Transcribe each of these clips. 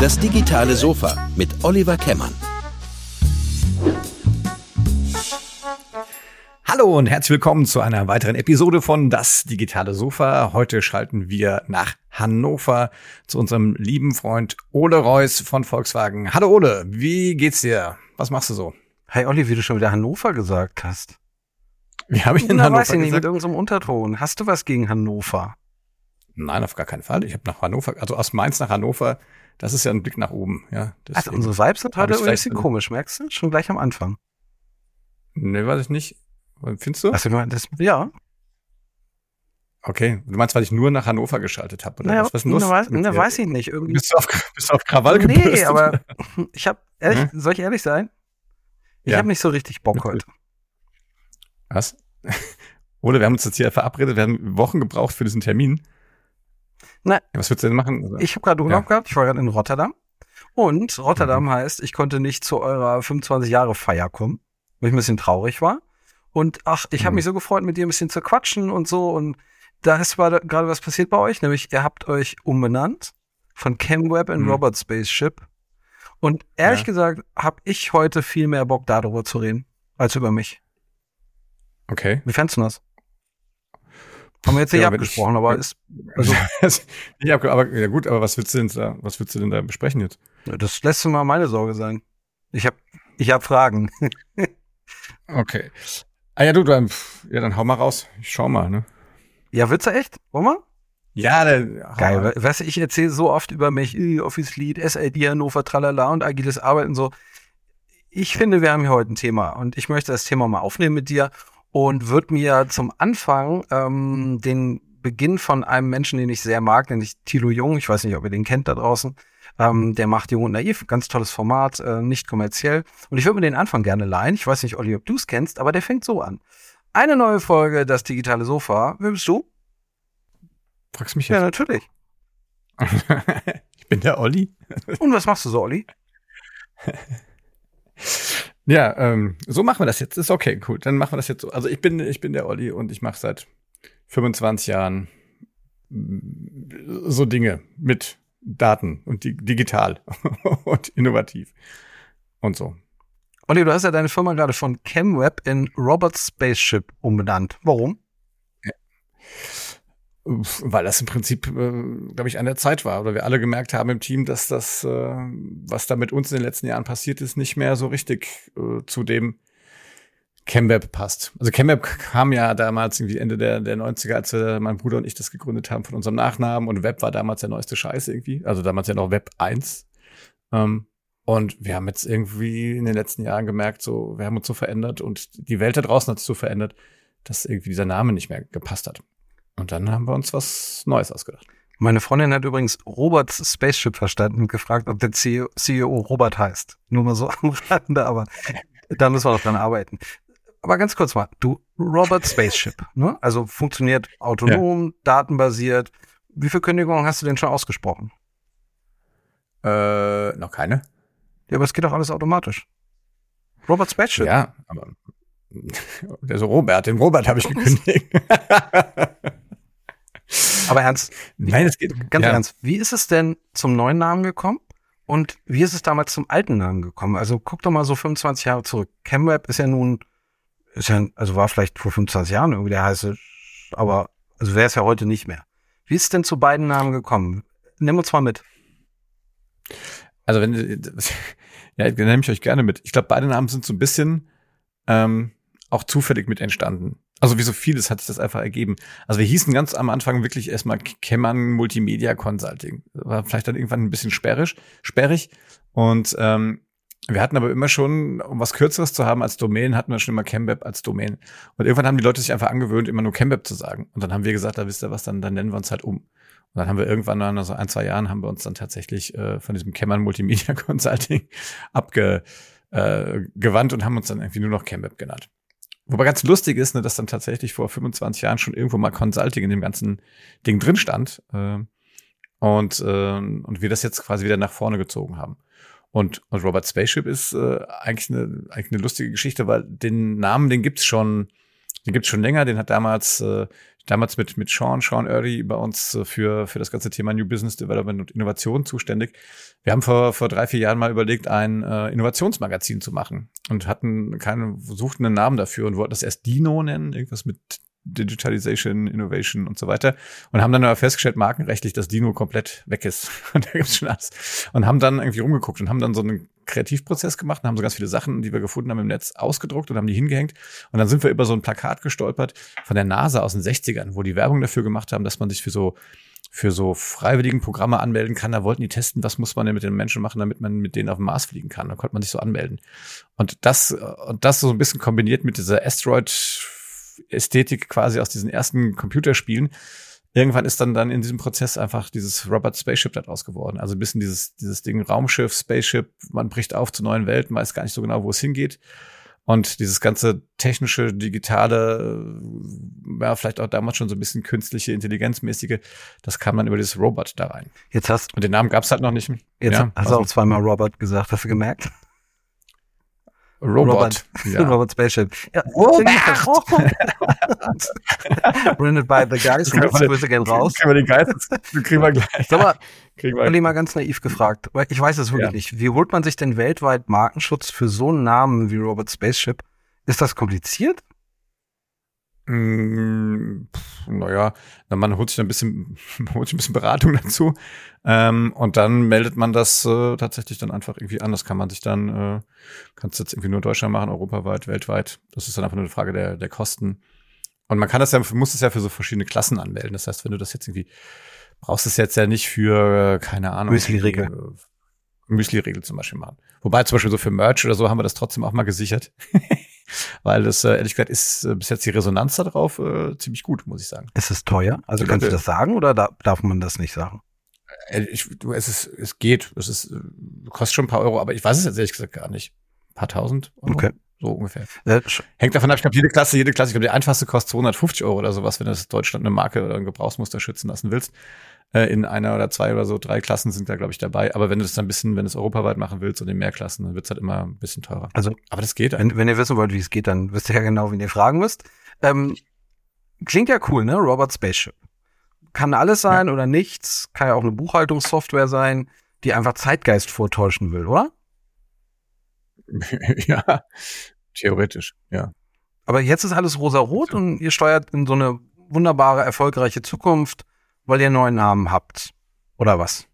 Das digitale Sofa mit Oliver Kemmern. Hallo und herzlich willkommen zu einer weiteren Episode von Das digitale Sofa. Heute schalten wir nach Hannover zu unserem lieben Freund Ole Reuss von Volkswagen. Hallo Ole, wie geht's dir? Was machst du so? Hey Olli, wie du schon wieder Hannover gesagt hast. Wie habe ich denn Na, Hannover weiß ich nicht, gesagt? mit irgendeinem Unterton. Hast du was gegen Hannover? Nein, auf gar keinen Fall. Ich habe nach Hannover, also aus Mainz nach Hannover, das ist ja ein Blick nach oben. Ja, Also unsere Vibes sind heute ein bisschen komisch, merkst du? Schon gleich am Anfang. Nee, weiß ich nicht. Findest du? Du das, ja. Okay. Du meinst, weil ich nur nach Hannover geschaltet habe, oder Naja, was? Was ist weiß, dir? weiß ich nicht. Irgendwie. Bist du auf, bist du auf Krawall gebürstet? Nee, aber ich habe, ehrlich, Hm? soll ich ehrlich sein? Ich Ja. habe nicht so richtig Bock heute. Was? Oder wir haben uns jetzt hier verabredet, wir haben Wochen gebraucht für diesen Termin. Na. Ja, was würdest du denn machen? Also, Ich habe gerade Urlaub Ja. gehabt, ich war gerade in Rotterdam. Und Rotterdam Mhm. heißt, ich konnte nicht zu eurer 25 Jahre Feier kommen, weil ich ein bisschen traurig war. Und ach, ich habe Mhm. mich so gefreut, mit dir ein bisschen zu quatschen und so. Und da ist gerade was passiert bei euch, nämlich ihr habt euch umbenannt von ChemWeb in Mhm. Robot Spaceship. Und ehrlich Ja. gesagt, habe ich heute viel mehr Bock darüber zu reden, als über mich. Okay. Wie fändest du das? Haben wir jetzt nicht Ja, wenn ich- abgesprochen, aber ist, Also, ich hab, aber ja gut, aber was willst du denn da, was willst du denn da besprechen jetzt? das lässt mal meine Sorge sein. Ich habe ich hab Fragen. Okay. Ah ja, du, dann, ja, dann hau mal raus. Ich schau mal, ne? Ja, willst du echt? Wollen wir? Ja, dann, Geil. Weißt du, ich erzähle so oft über mich, Office Lead, SLD Hannover, tralala und agiles Arbeiten so. Ich finde, wir haben hier heute ein Thema und ich möchte das Thema mal aufnehmen mit dir und würde mir zum Anfang ähm, den Beginn von einem Menschen, den ich sehr mag, nämlich Thilo Jung, ich weiß nicht, ob ihr den kennt da draußen, ähm, der macht Jung und Naiv, ganz tolles Format, äh, nicht kommerziell. Und ich würde mir den Anfang gerne leihen. Ich weiß nicht, Olli, ob du es kennst, aber der fängt so an. Eine neue Folge, das digitale Sofa. Wer bist du? Fragst mich Ja, jetzt? natürlich. ich bin der Olli. Und was machst du so, Olli? Ja, ähm, so machen wir das jetzt. Ist okay, cool. Dann machen wir das jetzt so. Also ich bin, ich bin der Olli und ich mache seit 25 Jahren mm, so Dinge mit Daten und di digital und innovativ und so. Olli, du hast ja deine Firma gerade von ChemWeb in Robot Spaceship umbenannt. Warum? Uff, Weil das im Prinzip, äh, glaube ich, an der Zeit war. Oder wir alle gemerkt haben im Team, dass das, äh, was da mit uns in den letzten Jahren passiert ist, nicht mehr so richtig äh, zu dem ChemWeb passt. Also ChemWeb kam ja damals irgendwie Ende der, der 90er, als wir, mein Bruder und ich das gegründet haben von unserem Nachnamen. Und Web war damals der neueste Scheiß irgendwie. Also damals ja noch Web 1. Ähm, und wir haben jetzt irgendwie in den letzten Jahren gemerkt, so, wir haben uns so verändert und die Welt da draußen hat sich so verändert, dass irgendwie dieser Name nicht mehr gepasst hat. Und dann haben wir uns was Neues ausgedacht. Meine Freundin hat übrigens Roberts Spaceship verstanden und gefragt, ob der CEO, CEO Robert heißt. Nur mal so am Rande, aber da müssen wir noch dran arbeiten. Aber ganz kurz mal, du, Robert Spaceship, ne? Also funktioniert autonom, datenbasiert. Wie viele Kündigungen hast du denn schon ausgesprochen? Äh, noch keine? Ja, aber es geht doch alles automatisch. Robert Spaceship. Ja, aber der so Robert, den Robert habe ich gekündigt. Aber ernst, Nein, es geht Ganz ja. ernst, wie ist es denn zum neuen Namen gekommen? Und wie ist es damals zum alten Namen gekommen? Also guck doch mal so 25 Jahre zurück. ChemWeb ist ja nun, ist ja, also war vielleicht vor 25 Jahren irgendwie der heiße, aber also wäre es ja heute nicht mehr. Wie ist es denn zu beiden Namen gekommen? Nimm uns mal mit. Also wenn ja, dann nehme ich euch gerne mit. Ich glaube, beide Namen sind so ein bisschen ähm, auch zufällig mit entstanden. Also wie so vieles hat sich das einfach ergeben. Also wir hießen ganz am Anfang wirklich erstmal Kemmern Multimedia Consulting. War vielleicht dann irgendwann ein bisschen sperrig, sperrig. Und ähm, wir hatten aber immer schon, um was Kürzeres zu haben als Domain, hatten wir schon immer ChemWeb als Domain. Und irgendwann haben die Leute sich einfach angewöhnt, immer nur ChemWeb zu sagen. Und dann haben wir gesagt, da wisst ihr was, dann, dann nennen wir uns halt um. Und dann haben wir irgendwann nach so ein, zwei Jahren haben wir uns dann tatsächlich äh, von diesem Kemmern Multimedia Consulting abgewandt äh, und haben uns dann irgendwie nur noch ChemWeb genannt. Wobei ganz lustig ist, ne, dass dann tatsächlich vor 25 Jahren schon irgendwo mal Consulting in dem ganzen Ding drin stand äh, und, äh, und wir das jetzt quasi wieder nach vorne gezogen haben. Und, und Robert Spaceship ist äh, eigentlich, eine, eigentlich eine lustige Geschichte, weil den Namen, den gibt's schon, den gibt's schon länger. Den hat damals äh, damals mit, mit Sean, Sean Early bei uns äh, für, für das ganze Thema New Business Development und Innovation zuständig. Wir haben vor, vor drei, vier Jahren mal überlegt, ein äh, Innovationsmagazin zu machen und hatten keine, suchten einen Namen dafür und wollten das erst Dino nennen, irgendwas mit Digitalization, Innovation und so weiter. Und haben dann aber festgestellt, markenrechtlich, dass Dino komplett weg ist. Und da gibt's schon alles. Und haben dann irgendwie rumgeguckt und haben dann so einen Kreativprozess gemacht und haben so ganz viele Sachen, die wir gefunden haben im Netz, ausgedruckt und haben die hingehängt. Und dann sind wir über so ein Plakat gestolpert von der NASA aus den 60ern, wo die Werbung dafür gemacht haben, dass man sich für so für so freiwilligen Programme anmelden kann. Da wollten die testen, was muss man denn mit den Menschen machen, damit man mit denen auf dem Mars fliegen kann. Da konnte man sich so anmelden. Und das, und das so ein bisschen kombiniert mit dieser Asteroid Ästhetik quasi aus diesen ersten Computerspielen. Irgendwann ist dann dann in diesem Prozess einfach dieses Robert Spaceship daraus geworden. Also ein bisschen dieses, dieses Ding Raumschiff, Spaceship, man bricht auf zu neuen Welten, weiß gar nicht so genau, wo es hingeht. Und dieses ganze technische, digitale, ja, vielleicht auch damals schon so ein bisschen künstliche, intelligenzmäßige, das kam dann über dieses Robot da rein. Jetzt hast Und den Namen gab's halt noch nicht. Jetzt ja, hast du auch zweimal Robert gesagt, hast du gemerkt? Robot. Robert, Ja. Robert Spaceship. Ja, Robert! Branded by the guys. Können wir- Grüße gehen raus. Kriegen wir den Geist, kriegen wir gleich. Sag mal, Kriegen wir. mal ganz naiv gefragt, weil ich weiß es wirklich Ja. nicht. Wie holt man sich denn weltweit Markenschutz für so einen Namen wie Robert Spaceship? Ist das kompliziert? Mm, Naja, na, man holt sich ein bisschen, holt sich ein bisschen Beratung dazu. Ähm, und dann meldet man das äh, tatsächlich dann einfach irgendwie an. Das kann man sich dann, äh, kannst jetzt irgendwie nur in Deutschland machen, europaweit, weltweit. Das ist dann einfach nur eine Frage der, der Kosten. Und man kann das ja, muss es ja für so verschiedene Klassen anmelden. Das heißt, wenn du das jetzt irgendwie, brauchst es jetzt ja nicht für, äh, keine Ahnung. Müsli-Riegel. äh, Müsli-Riegel zum Beispiel machen. Wobei zum Beispiel so für Merch oder so haben wir das trotzdem auch mal gesichert. Weil das, äh, ehrlich gesagt, ist äh, bis jetzt die Resonanz darauf äh, ziemlich gut, muss ich sagen. Ist es teuer? Also kannst du das sagen oder da, darf man das nicht sagen? Äh, Ich, du, es ist, es geht. Es ist, kostet schon ein paar Euro, aber ich weiß es jetzt ehrlich gesagt gar nicht. Ein paar tausend Euro. Okay. So ungefähr. Äh, Hängt davon ab, ich glaube, jede Klasse, jede Klasse, ich glaube, die einfachste kostet 250 Euro oder sowas, wenn du das Deutschland eine Marke oder ein Gebrauchsmuster schützen lassen willst. Äh, in einer oder zwei oder so, drei Klassen sind da, glaube ich, dabei. Aber wenn du das dann ein bisschen, wenn du es europaweit machen willst und in mehr Klassen, dann wird's halt immer ein bisschen teurer. Also Aber das geht wenn, wenn ihr wissen wollt, wie es geht, dann wisst ihr ja genau, wen ihr fragen müsst. Ähm, klingt ja cool, ne? Robert Spaceship. Kann alles sein oder nichts. Kann ja auch eine Buchhaltungssoftware sein, die einfach Zeitgeist vortäuschen will, oder? ja, theoretisch, ja. Aber jetzt ist alles rosa-rot und ihr steuert in so eine wunderbare, erfolgreiche Zukunft, weil ihr einen neuen Namen habt. Oder was?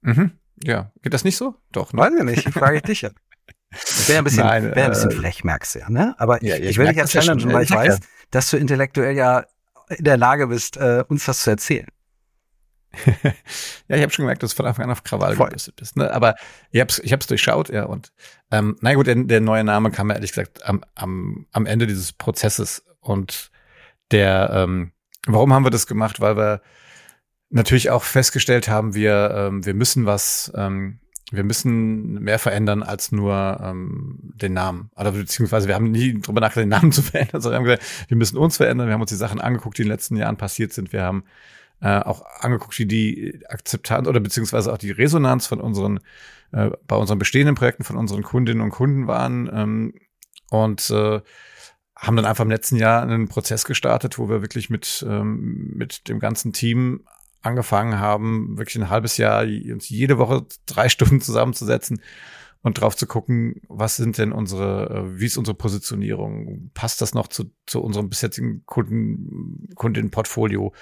Mhm. Ja. Geht das nicht so? Doch, ne? Weiß ich nicht, frage ich dich ja. Wäre ein bisschen, Nein, wär ein bisschen äh, frech, merkst du ja, ne? Aber Ja, ich, ja, ich ich will dich ja ja challengen, weil ich Ich ja. weiß, dass du intellektuell ja in der Lage bist, äh, uns das zu erzählen. ja, ich habe schon gemerkt, dass du von Anfang an auf Krawall gebürstet bist. Ne? Aber ich hab's, ich hab's durchschaut, ja. Und ähm, na gut, der, der neue Name kam mir ehrlich gesagt am, am, am Ende dieses Prozesses. Und der, ähm, warum haben wir das gemacht? Weil wir natürlich auch festgestellt haben, wir, ähm, wir müssen was, ähm, wir müssen mehr verändern als nur ähm, den Namen. Oder beziehungsweise wir haben nie drüber nachgedacht, den Namen zu verändern, sondern wir haben gesagt, wir müssen uns verändern. Wir haben uns die Sachen angeguckt, die in den letzten Jahren passiert sind. Wir haben äh, auch angeguckt, wie die Akzeptanz oder beziehungsweise auch die Resonanz von unseren, äh, bei unseren bestehenden Projekten von unseren Kundinnen und Kunden waren ähm, und äh, haben dann einfach im letzten Jahr einen Prozess gestartet, wo wir wirklich mit, ähm, mit dem ganzen Team angefangen haben, wirklich ein halbes Jahr uns jede Woche drei Stunden zusammenzusetzen und drauf zu gucken, was sind denn unsere, äh, wie ist unsere Positionierung? Passt das noch zu, zu unserem bisherigen Kunden, Kundinnenportfolio?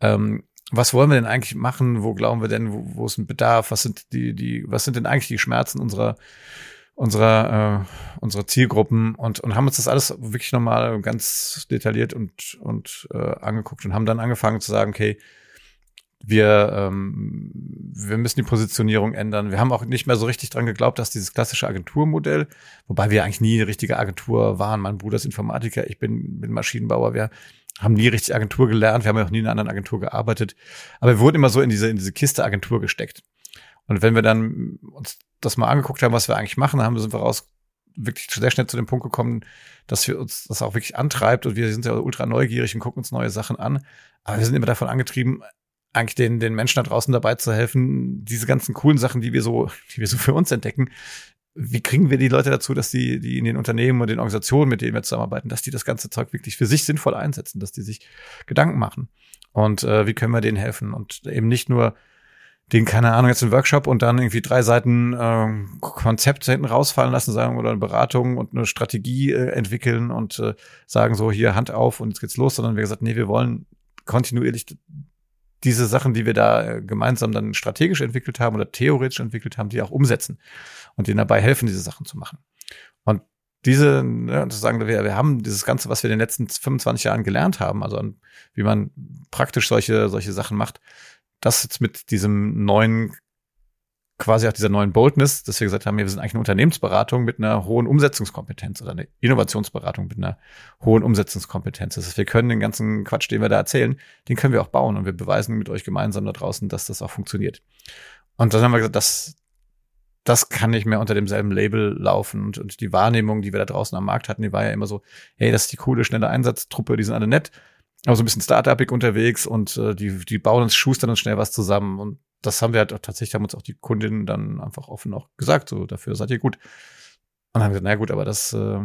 Ähm, was wollen wir denn eigentlich machen? Wo glauben wir denn, wo, wo ist ein Bedarf? Was sind die, die, was sind denn eigentlich die Schmerzen unserer, unserer, äh, unserer Zielgruppen? Und, und haben uns das alles wirklich nochmal ganz detailliert und, und äh, angeguckt und haben dann angefangen zu sagen, okay, wir, ähm, wir müssen die Positionierung ändern. Wir haben auch nicht mehr so richtig dran geglaubt, dass dieses klassische Agenturmodell, wobei wir eigentlich nie eine richtige Agentur waren. Mein Bruder ist Informatiker, ich bin, bin Maschinenbauer. Wir haben nie richtig Agentur gelernt. Wir haben ja auch nie in einer anderen Agentur gearbeitet. Aber wir wurden immer so in diese, in diese Kiste Agentur gesteckt. Und wenn wir dann uns das mal angeguckt haben, was wir eigentlich machen, haben, sind wir raus wirklich sehr schnell zu dem Punkt gekommen, dass wir uns das auch wirklich antreibt und wir sind ja ultra neugierig und gucken uns neue Sachen an. Aber wir sind immer davon angetrieben, eigentlich den, den Menschen da draußen dabei zu helfen, diese ganzen coolen Sachen, die wir so, die wir so für uns entdecken, wie kriegen wir die Leute dazu, dass die, die in den Unternehmen und den Organisationen, mit denen wir zusammenarbeiten, dass die das ganze Zeug wirklich für sich sinnvoll einsetzen, dass die sich Gedanken machen. Und äh, wie können wir denen helfen? Und eben nicht nur den, keine Ahnung, jetzt einen Workshop und dann irgendwie drei Seiten äh, Konzept hinten rausfallen lassen, sagen, oder eine Beratung und eine Strategie äh, entwickeln und äh, sagen so, hier Hand auf und jetzt geht's los, sondern wir gesagt, nee, wir wollen kontinuierlich diese Sachen, die wir da äh, gemeinsam dann strategisch entwickelt haben oder theoretisch entwickelt haben, die auch umsetzen und denen dabei helfen, diese Sachen zu machen. Und diese, ne, zu sagen, wir, wir haben dieses Ganze, was wir in den letzten 25 Jahren gelernt haben, also wie man praktisch solche, solche Sachen macht, das jetzt mit diesem neuen, quasi auch dieser neuen Boldness, dass wir gesagt haben, wir sind eigentlich eine Unternehmensberatung mit einer hohen Umsetzungskompetenz oder eine Innovationsberatung mit einer hohen Umsetzungskompetenz. Das heißt, wir können den ganzen Quatsch, den wir da erzählen, den können wir auch bauen und wir beweisen mit euch gemeinsam da draußen, dass das auch funktioniert. Und dann haben wir gesagt, das, das kann nicht mehr unter demselben Label laufen. Und, und die Wahrnehmung, die wir da draußen am Markt hatten, die war ja immer so, hey, das ist die coole, schnelle Einsatztruppe, die sind alle nett aber so ein bisschen Startupig unterwegs und äh, die, die bauen uns, schustern uns schnell was zusammen. Und das haben wir halt tatsächlich, haben uns auch die Kundinnen dann einfach offen auch gesagt, so dafür seid ihr gut. Und haben gesagt, na gut, aber das, äh,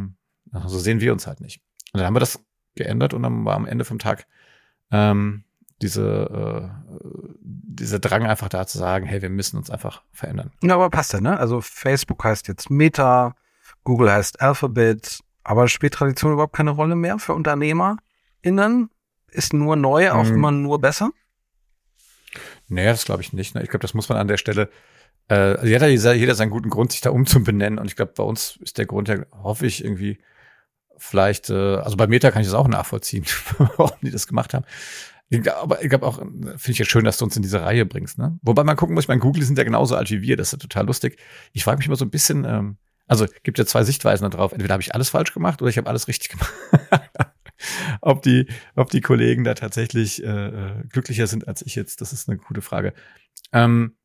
so sehen wir uns halt nicht. Und dann haben wir das geändert und dann war am Ende vom Tag ähm, diese, äh, dieser Drang einfach da zu sagen, hey, wir müssen uns einfach verändern. Ja, aber passt ja, ne? Also Facebook heißt jetzt Meta, Google heißt Alphabet, aber spielt Tradition überhaupt keine Rolle mehr für UnternehmerInnen? Ist nur neu auch mhm. immer nur besser? Nee, das glaube ich nicht. Ne? Ich glaube, das muss man an der Stelle, äh, jeder, jeder seinen guten Grund, sich da umzubenennen. Und ich glaube, bei uns ist der Grund ja, hoffe ich, irgendwie vielleicht, äh, also bei Meta kann ich das auch nachvollziehen, warum die das gemacht haben. Aber ich glaube auch, finde ich ja schön, dass du uns in diese Reihe bringst. Ne? Wobei man gucken muss, ich meine, Google sind ja genauso alt wie wir, das ist ja total lustig. Ich frage mich immer so ein bisschen, ähm, also gibt ja zwei Sichtweisen darauf. Entweder habe ich alles falsch gemacht oder ich habe alles richtig gemacht. ob die, ob die Kollegen da tatsächlich äh, äh, glücklicher sind als ich jetzt, das ist eine gute Frage. Ähm,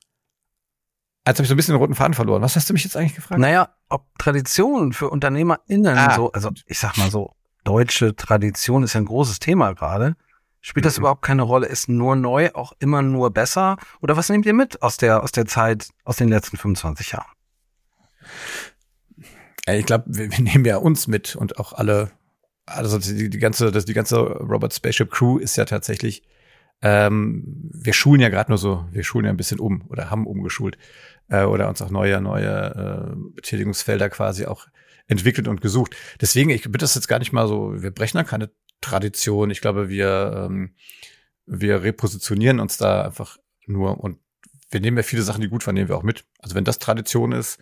Jetzt habe ich so ein bisschen den roten Faden verloren. Was hast du mich jetzt eigentlich gefragt? Naja, ob Tradition für UnternehmerInnen ah. so, also ich sag mal so, deutsche Tradition ist ja ein großes Thema gerade. Spielt das mhm. überhaupt keine Rolle? Ist nur neu auch immer nur besser? Oder was nehmt ihr mit aus der, aus der Zeit, aus den letzten 25 Jahren? Ich glaube, wir, wir nehmen ja uns mit und auch alle also die, die ganze, das, die ganze Robot Spaceship Crew ist ja tatsächlich, ähm, wir schulen ja gerade nur so, wir schulen ja ein bisschen um oder haben umgeschult äh, oder uns auch neue, neue äh, Betätigungsfelder quasi auch entwickelt und gesucht. Deswegen, ich bitte das jetzt gar nicht mal so, wir brechen da keine Tradition. Ich glaube, wir, ähm, wir repositionieren uns da einfach nur und wir nehmen ja viele Sachen, die gut waren, nehmen wir auch mit. Also wenn das Tradition ist,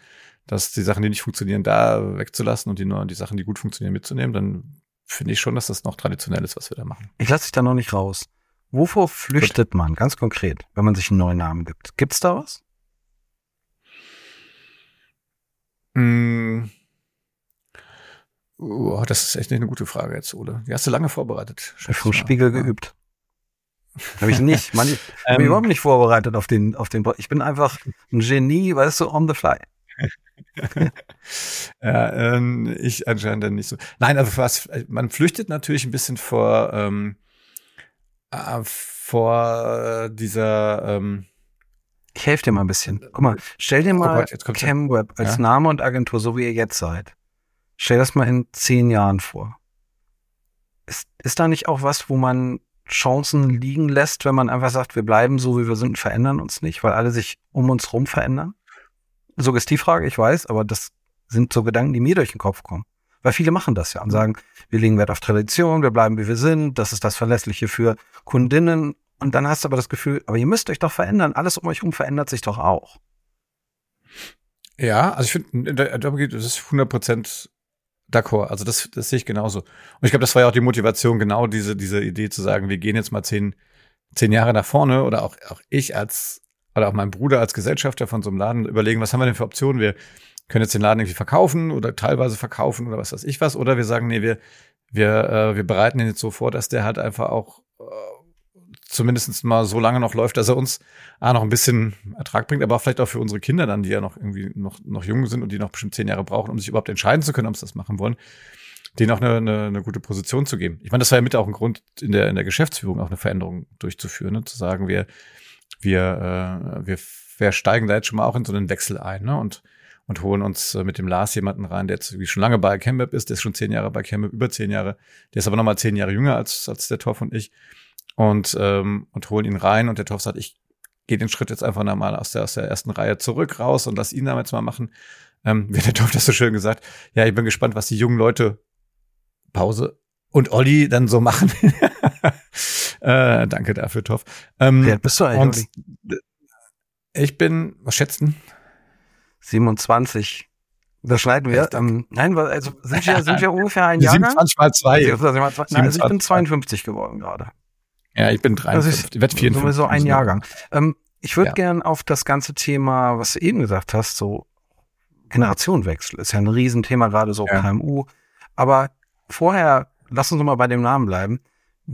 dass die Sachen, die nicht funktionieren, da wegzulassen und die, die Sachen, die gut funktionieren, mitzunehmen, dann finde ich schon, dass das noch traditionell ist, was wir da machen. Ich lasse dich da noch nicht raus. Wovor flüchtet Gut. man ganz konkret, wenn man sich einen neuen Namen gibt? Gibt's da was? Mm. Oh, das ist echt nicht eine gute Frage jetzt, Ole. Die hast du lange vorbereitet. Vom Spiegel ja. geübt. Habe ich nicht. Man, ich ähm, bin überhaupt nicht vorbereitet auf den, auf den. Ich bin einfach ein Genie, weißt du, on the fly. ja, ähm, ich anscheinend dann nicht so. Nein, also was, man flüchtet natürlich ein bisschen vor, ähm, äh, vor dieser, ähm, ich helfe dir mal ein bisschen. Guck mal, stell dir mal oh ChemWeb als ja? Name und Agentur, so wie ihr jetzt seid. Stell das mal in zehn Jahren vor. Ist, ist da nicht auch was, wo man Chancen liegen lässt, wenn man einfach sagt, wir bleiben so, wie wir sind und verändern uns nicht, weil alle sich um uns rum verändern? Suggestivfrage, ich weiß, aber das sind so Gedanken, die mir durch den Kopf kommen. Weil viele machen das ja und sagen, wir legen Wert auf Tradition, wir bleiben wie wir sind, das ist das Verlässliche für Kundinnen. Und dann hast du aber das Gefühl, aber ihr müsst euch doch verändern, alles um euch herum verändert sich doch auch. Ja, also ich finde, das ist 100 Prozent d'accord. Also das, das sehe ich genauso. Und ich glaube, das war ja auch die Motivation, genau diese, diese Idee zu sagen, wir gehen jetzt mal zehn, zehn Jahre nach vorne oder auch, auch ich als oder auch mein Bruder als Gesellschafter von so einem Laden überlegen, was haben wir denn für Optionen? Wir können jetzt den Laden irgendwie verkaufen oder teilweise verkaufen oder was weiß ich was. Oder wir sagen, nee, wir, wir, äh, wir bereiten ihn jetzt so vor, dass der halt einfach auch äh, zumindest mal so lange noch läuft, dass er uns ah, noch ein bisschen Ertrag bringt, aber vielleicht auch für unsere Kinder dann, die ja noch irgendwie noch, noch jung sind und die noch bestimmt zehn Jahre brauchen, um sich überhaupt entscheiden zu können, ob sie das machen wollen, denen auch eine, eine, eine gute Position zu geben. Ich meine, das war ja mit auch ein Grund in der, in der Geschäftsführung auch eine Veränderung durchzuführen, ne? zu sagen, wir, wir, äh, wir, wir steigen da jetzt schon mal auch in so einen Wechsel ein. Ne? Und, und holen uns äh, mit dem Lars jemanden rein, der jetzt schon lange bei ChemWeb ist, der ist schon zehn Jahre bei ChemWeb, über zehn Jahre. Der ist aber nochmal zehn Jahre jünger als, als der Toff und ich. Und, ähm, und holen ihn rein und der Toff sagt, ich gehe den Schritt jetzt einfach nochmal aus der, aus der ersten Reihe zurück raus und lass ihn damit jetzt mal machen. Ähm, wie der Toff das so schön gesagt, ja, ich bin gespannt, was die jungen Leute Pause und Olli dann so machen. äh, danke dafür, Toff. Ähm, Wer bist du eigentlich? Ich bin, was schätzen? 27. Das schneiden wir. Ähm, nein, also sind wir, sind wir ungefähr ein Jahr. 27 mal 2. Nein, also ich bin 52 geworden gerade. Ja, ich bin 53. Ich werde 54. Sowieso ein Jahrgang. Ähm, ich würde ja. gern auf das ganze Thema, was du eben gesagt hast, so Generationenwechsel ist ja ein Riesenthema, gerade so ja. KMU. Aber vorher, lass uns mal bei dem Namen bleiben.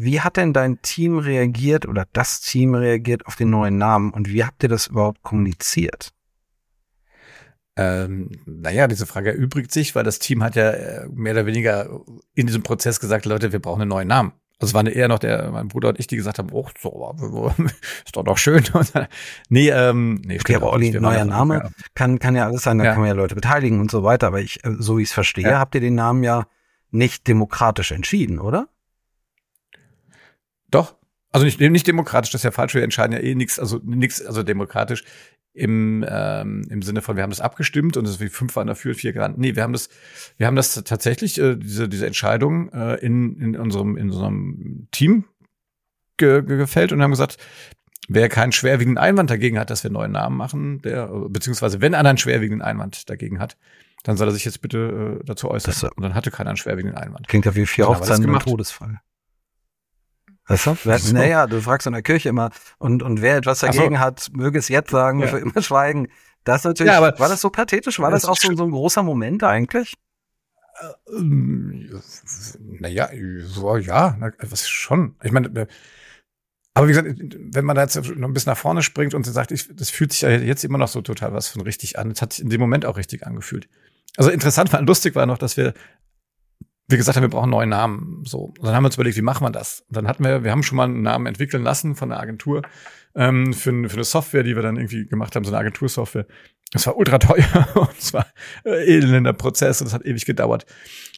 Wie hat denn dein Team reagiert oder das Team reagiert auf den neuen Namen und wie habt ihr das überhaupt kommuniziert? Ähm, naja, diese Frage erübrigt sich, weil das Team hat ja äh, mehr oder weniger in diesem Prozess gesagt, Leute, wir brauchen einen neuen Namen. Also es waren eher noch der, mein Bruder und ich, die gesagt haben, oh, so, ist doch noch schön. nee, ähm, nee, okay, aber Olli, neuer Name ja. kann, kann ja alles sein, da ja. kann man ja Leute beteiligen und so weiter. Aber ich, äh, so wie ich es verstehe, ja. habt ihr den Namen ja nicht demokratisch entschieden, oder? Doch. Also nicht, nicht demokratisch, das ist ja falsch. Wir entscheiden ja eh nichts, also nichts, also demokratisch im, ähm, im Sinne von, wir haben das abgestimmt und es ist wie fünf waren dafür, vier genannt. Nee, wir haben das, wir haben das tatsächlich, äh, diese, diese Entscheidung äh, in, in unserem, in unserem Team ge, ge gefällt und haben gesagt, wer keinen schwerwiegenden Einwand dagegen hat, dass wir neuen Namen machen, der, beziehungsweise wenn einer einen schwerwiegenden Einwand dagegen hat, dann soll er sich jetzt bitte äh, dazu äußern. Das, und dann hatte keiner einen schwerwiegenden Einwand. Klingt ja wie vier Hochzeiten und Todesfall. Wer, so. Naja, du fragst in der Kirche immer, und, und wer etwas dagegen so. hat, möge es jetzt sagen, ja. für immer schweigen. Das natürlich, ja, war das so pathetisch? War das, das auch so, so ein großer Moment eigentlich? Ähm, naja, so, ja, was schon. Ich meine, äh, aber wie gesagt, wenn man da jetzt noch ein bisschen nach vorne springt und sagt, ich, das fühlt sich ja jetzt immer noch so total was von richtig an. Es hat sich in dem Moment auch richtig angefühlt. Also interessant war, lustig war noch, dass wir wir gesagt haben, wir brauchen einen neuen Namen. So. Und dann haben wir uns überlegt, wie machen wir das? Und dann hatten wir, wir haben schon mal einen Namen entwickeln lassen von einer Agentur ähm, für, für eine Software, die wir dann irgendwie gemacht haben, so eine Agentursoftware. Das war ultra teuer und es war äh, elender Prozess und es hat ewig gedauert.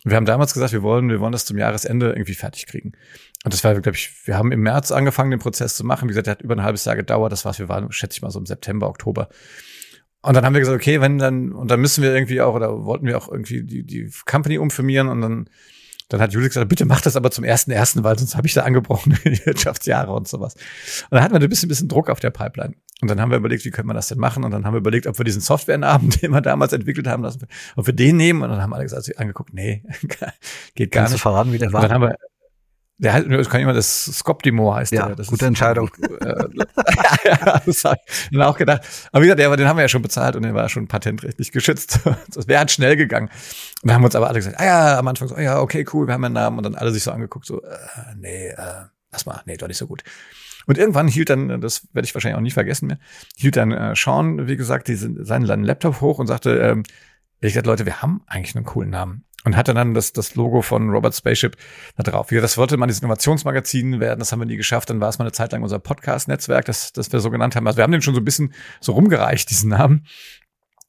Und wir haben damals gesagt, wir wollen, wir wollen das zum Jahresende irgendwie fertig kriegen. Und das war, glaube ich, wir haben im März angefangen, den Prozess zu machen. Wie gesagt, der hat über ein halbes Jahr gedauert. Das war's, wir waren, schätze ich mal, so im September, Oktober. Und dann haben wir gesagt, okay, wenn dann, und dann müssen wir irgendwie auch, oder wollten wir auch irgendwie die, die Company umfirmieren und dann, dann hat Julie gesagt, bitte mach das aber zum ersten ersten, weil sonst habe ich da angebrochen die Wirtschaftsjahre und sowas. Und dann hatten wir ein bisschen, bisschen Druck auf der Pipeline. Und dann haben wir überlegt, wie können wir das denn machen? Und dann haben wir überlegt, ob wir diesen Softwarenamen, den wir damals entwickelt haben, ob wir den nehmen. Und dann haben alle gesagt, angeguckt, nee, geht gar Kannst nicht. Du verraten, wie der war? Und dann haben wir, der heißt, das kann immer das Skoptimo heißt ja, der. Das gute ist, Entscheidung. Äh, ja, das habe ich dann auch gedacht. Aber wie gesagt, der, den haben wir ja schon bezahlt und der war schon patentrechtlich geschützt. Das wäre halt schnell gegangen. Und da haben uns aber alle gesagt, ah ja, am Anfang so, ah ja, okay, cool, wir haben einen Namen. Und dann alle sich so angeguckt, so, äh, nee, äh, lass mal, nee, doch nicht so gut. Und irgendwann hielt dann, das werde ich wahrscheinlich auch nie vergessen mehr, hielt dann äh, Sean, wie gesagt, diesen, seinen Laptop hoch und sagte, ähm, ich gesagt, Leute, wir haben eigentlich einen coolen Namen und hatte dann das, das Logo von Robert Spaceship da drauf. Das wollte mal dieses Innovationsmagazin werden, das haben wir nie geschafft. Dann war es mal eine Zeit lang unser Podcast-Netzwerk, das, das wir so genannt haben. Also wir haben den schon so ein bisschen so rumgereicht, diesen Namen.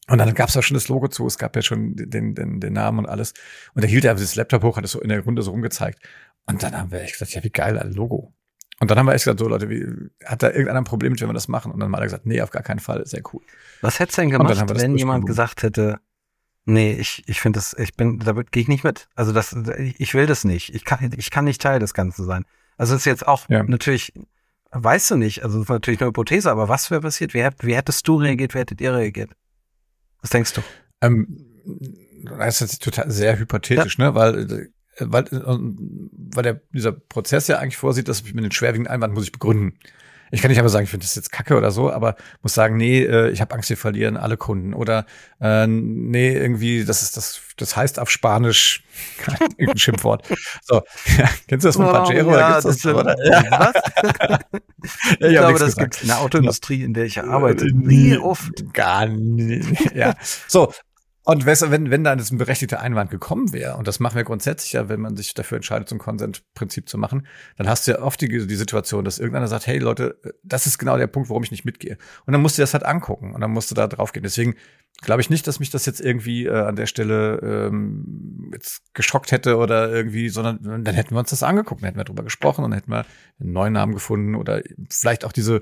Und dann gab es auch schon das Logo zu, es gab ja schon den, den, den Namen und alles. Und er hielt einfach das Laptop hoch, hat es so in der Runde so rumgezeigt. Und dann haben wir echt gesagt, ja, wie geil, ein Logo. Und dann haben wir echt gesagt, so Leute, wie, hat da irgendeiner ein Problem mit, wenn wir das machen? Und dann hat er gesagt, nee, auf gar keinen Fall, sehr cool. Was hättest du denn gemacht, wenn jemand gesagt hätte, Nee, ich, ich finde das, ich bin, da gehe ich nicht mit. Also das, ich will das nicht. Ich kann, ich kann nicht Teil des Ganzen sein. Also ist jetzt auch ja. natürlich, weißt du nicht, also das ist natürlich eine Hypothese, aber was wäre passiert? Wie, wie hättest du reagiert, wie hättet ihr reagiert? Was denkst du? Ähm, das ist jetzt total sehr hypothetisch, ja. ne? Weil, weil, weil der, dieser Prozess ja eigentlich vorsieht, dass ich mit den schwerwiegenden Einwand muss ich begründen. Ich kann nicht aber sagen, ich finde das jetzt kacke oder so, aber muss sagen, nee, äh, ich habe Angst, wir verlieren alle Kunden. Oder äh, nee, irgendwie, das ist das, das heißt auf Spanisch irgendein Schimpfwort. So, ja, kennst du das von oh, Pajero? Ja, das, das oder? Was? ich ja, glaube, das gibt in der Autoindustrie, in der ich arbeite, nie oft. Gar nicht. Ja. So, Und wenn, wenn da ein berechtigter Einwand gekommen wäre, und das machen wir grundsätzlich ja, wenn man sich dafür entscheidet, zum Consent-Prinzip zu machen, dann hast du ja oft die, die Situation, dass irgendeiner sagt, hey Leute, das ist genau der Punkt, warum ich nicht mitgehe. Und dann musst du das halt angucken und dann musst du da drauf gehen. Deswegen glaube ich nicht, dass mich das jetzt irgendwie äh, an der Stelle ähm, jetzt geschockt hätte oder irgendwie, sondern dann hätten wir uns das angeguckt, dann hätten wir drüber gesprochen und dann hätten wir einen neuen Namen gefunden oder vielleicht auch diese,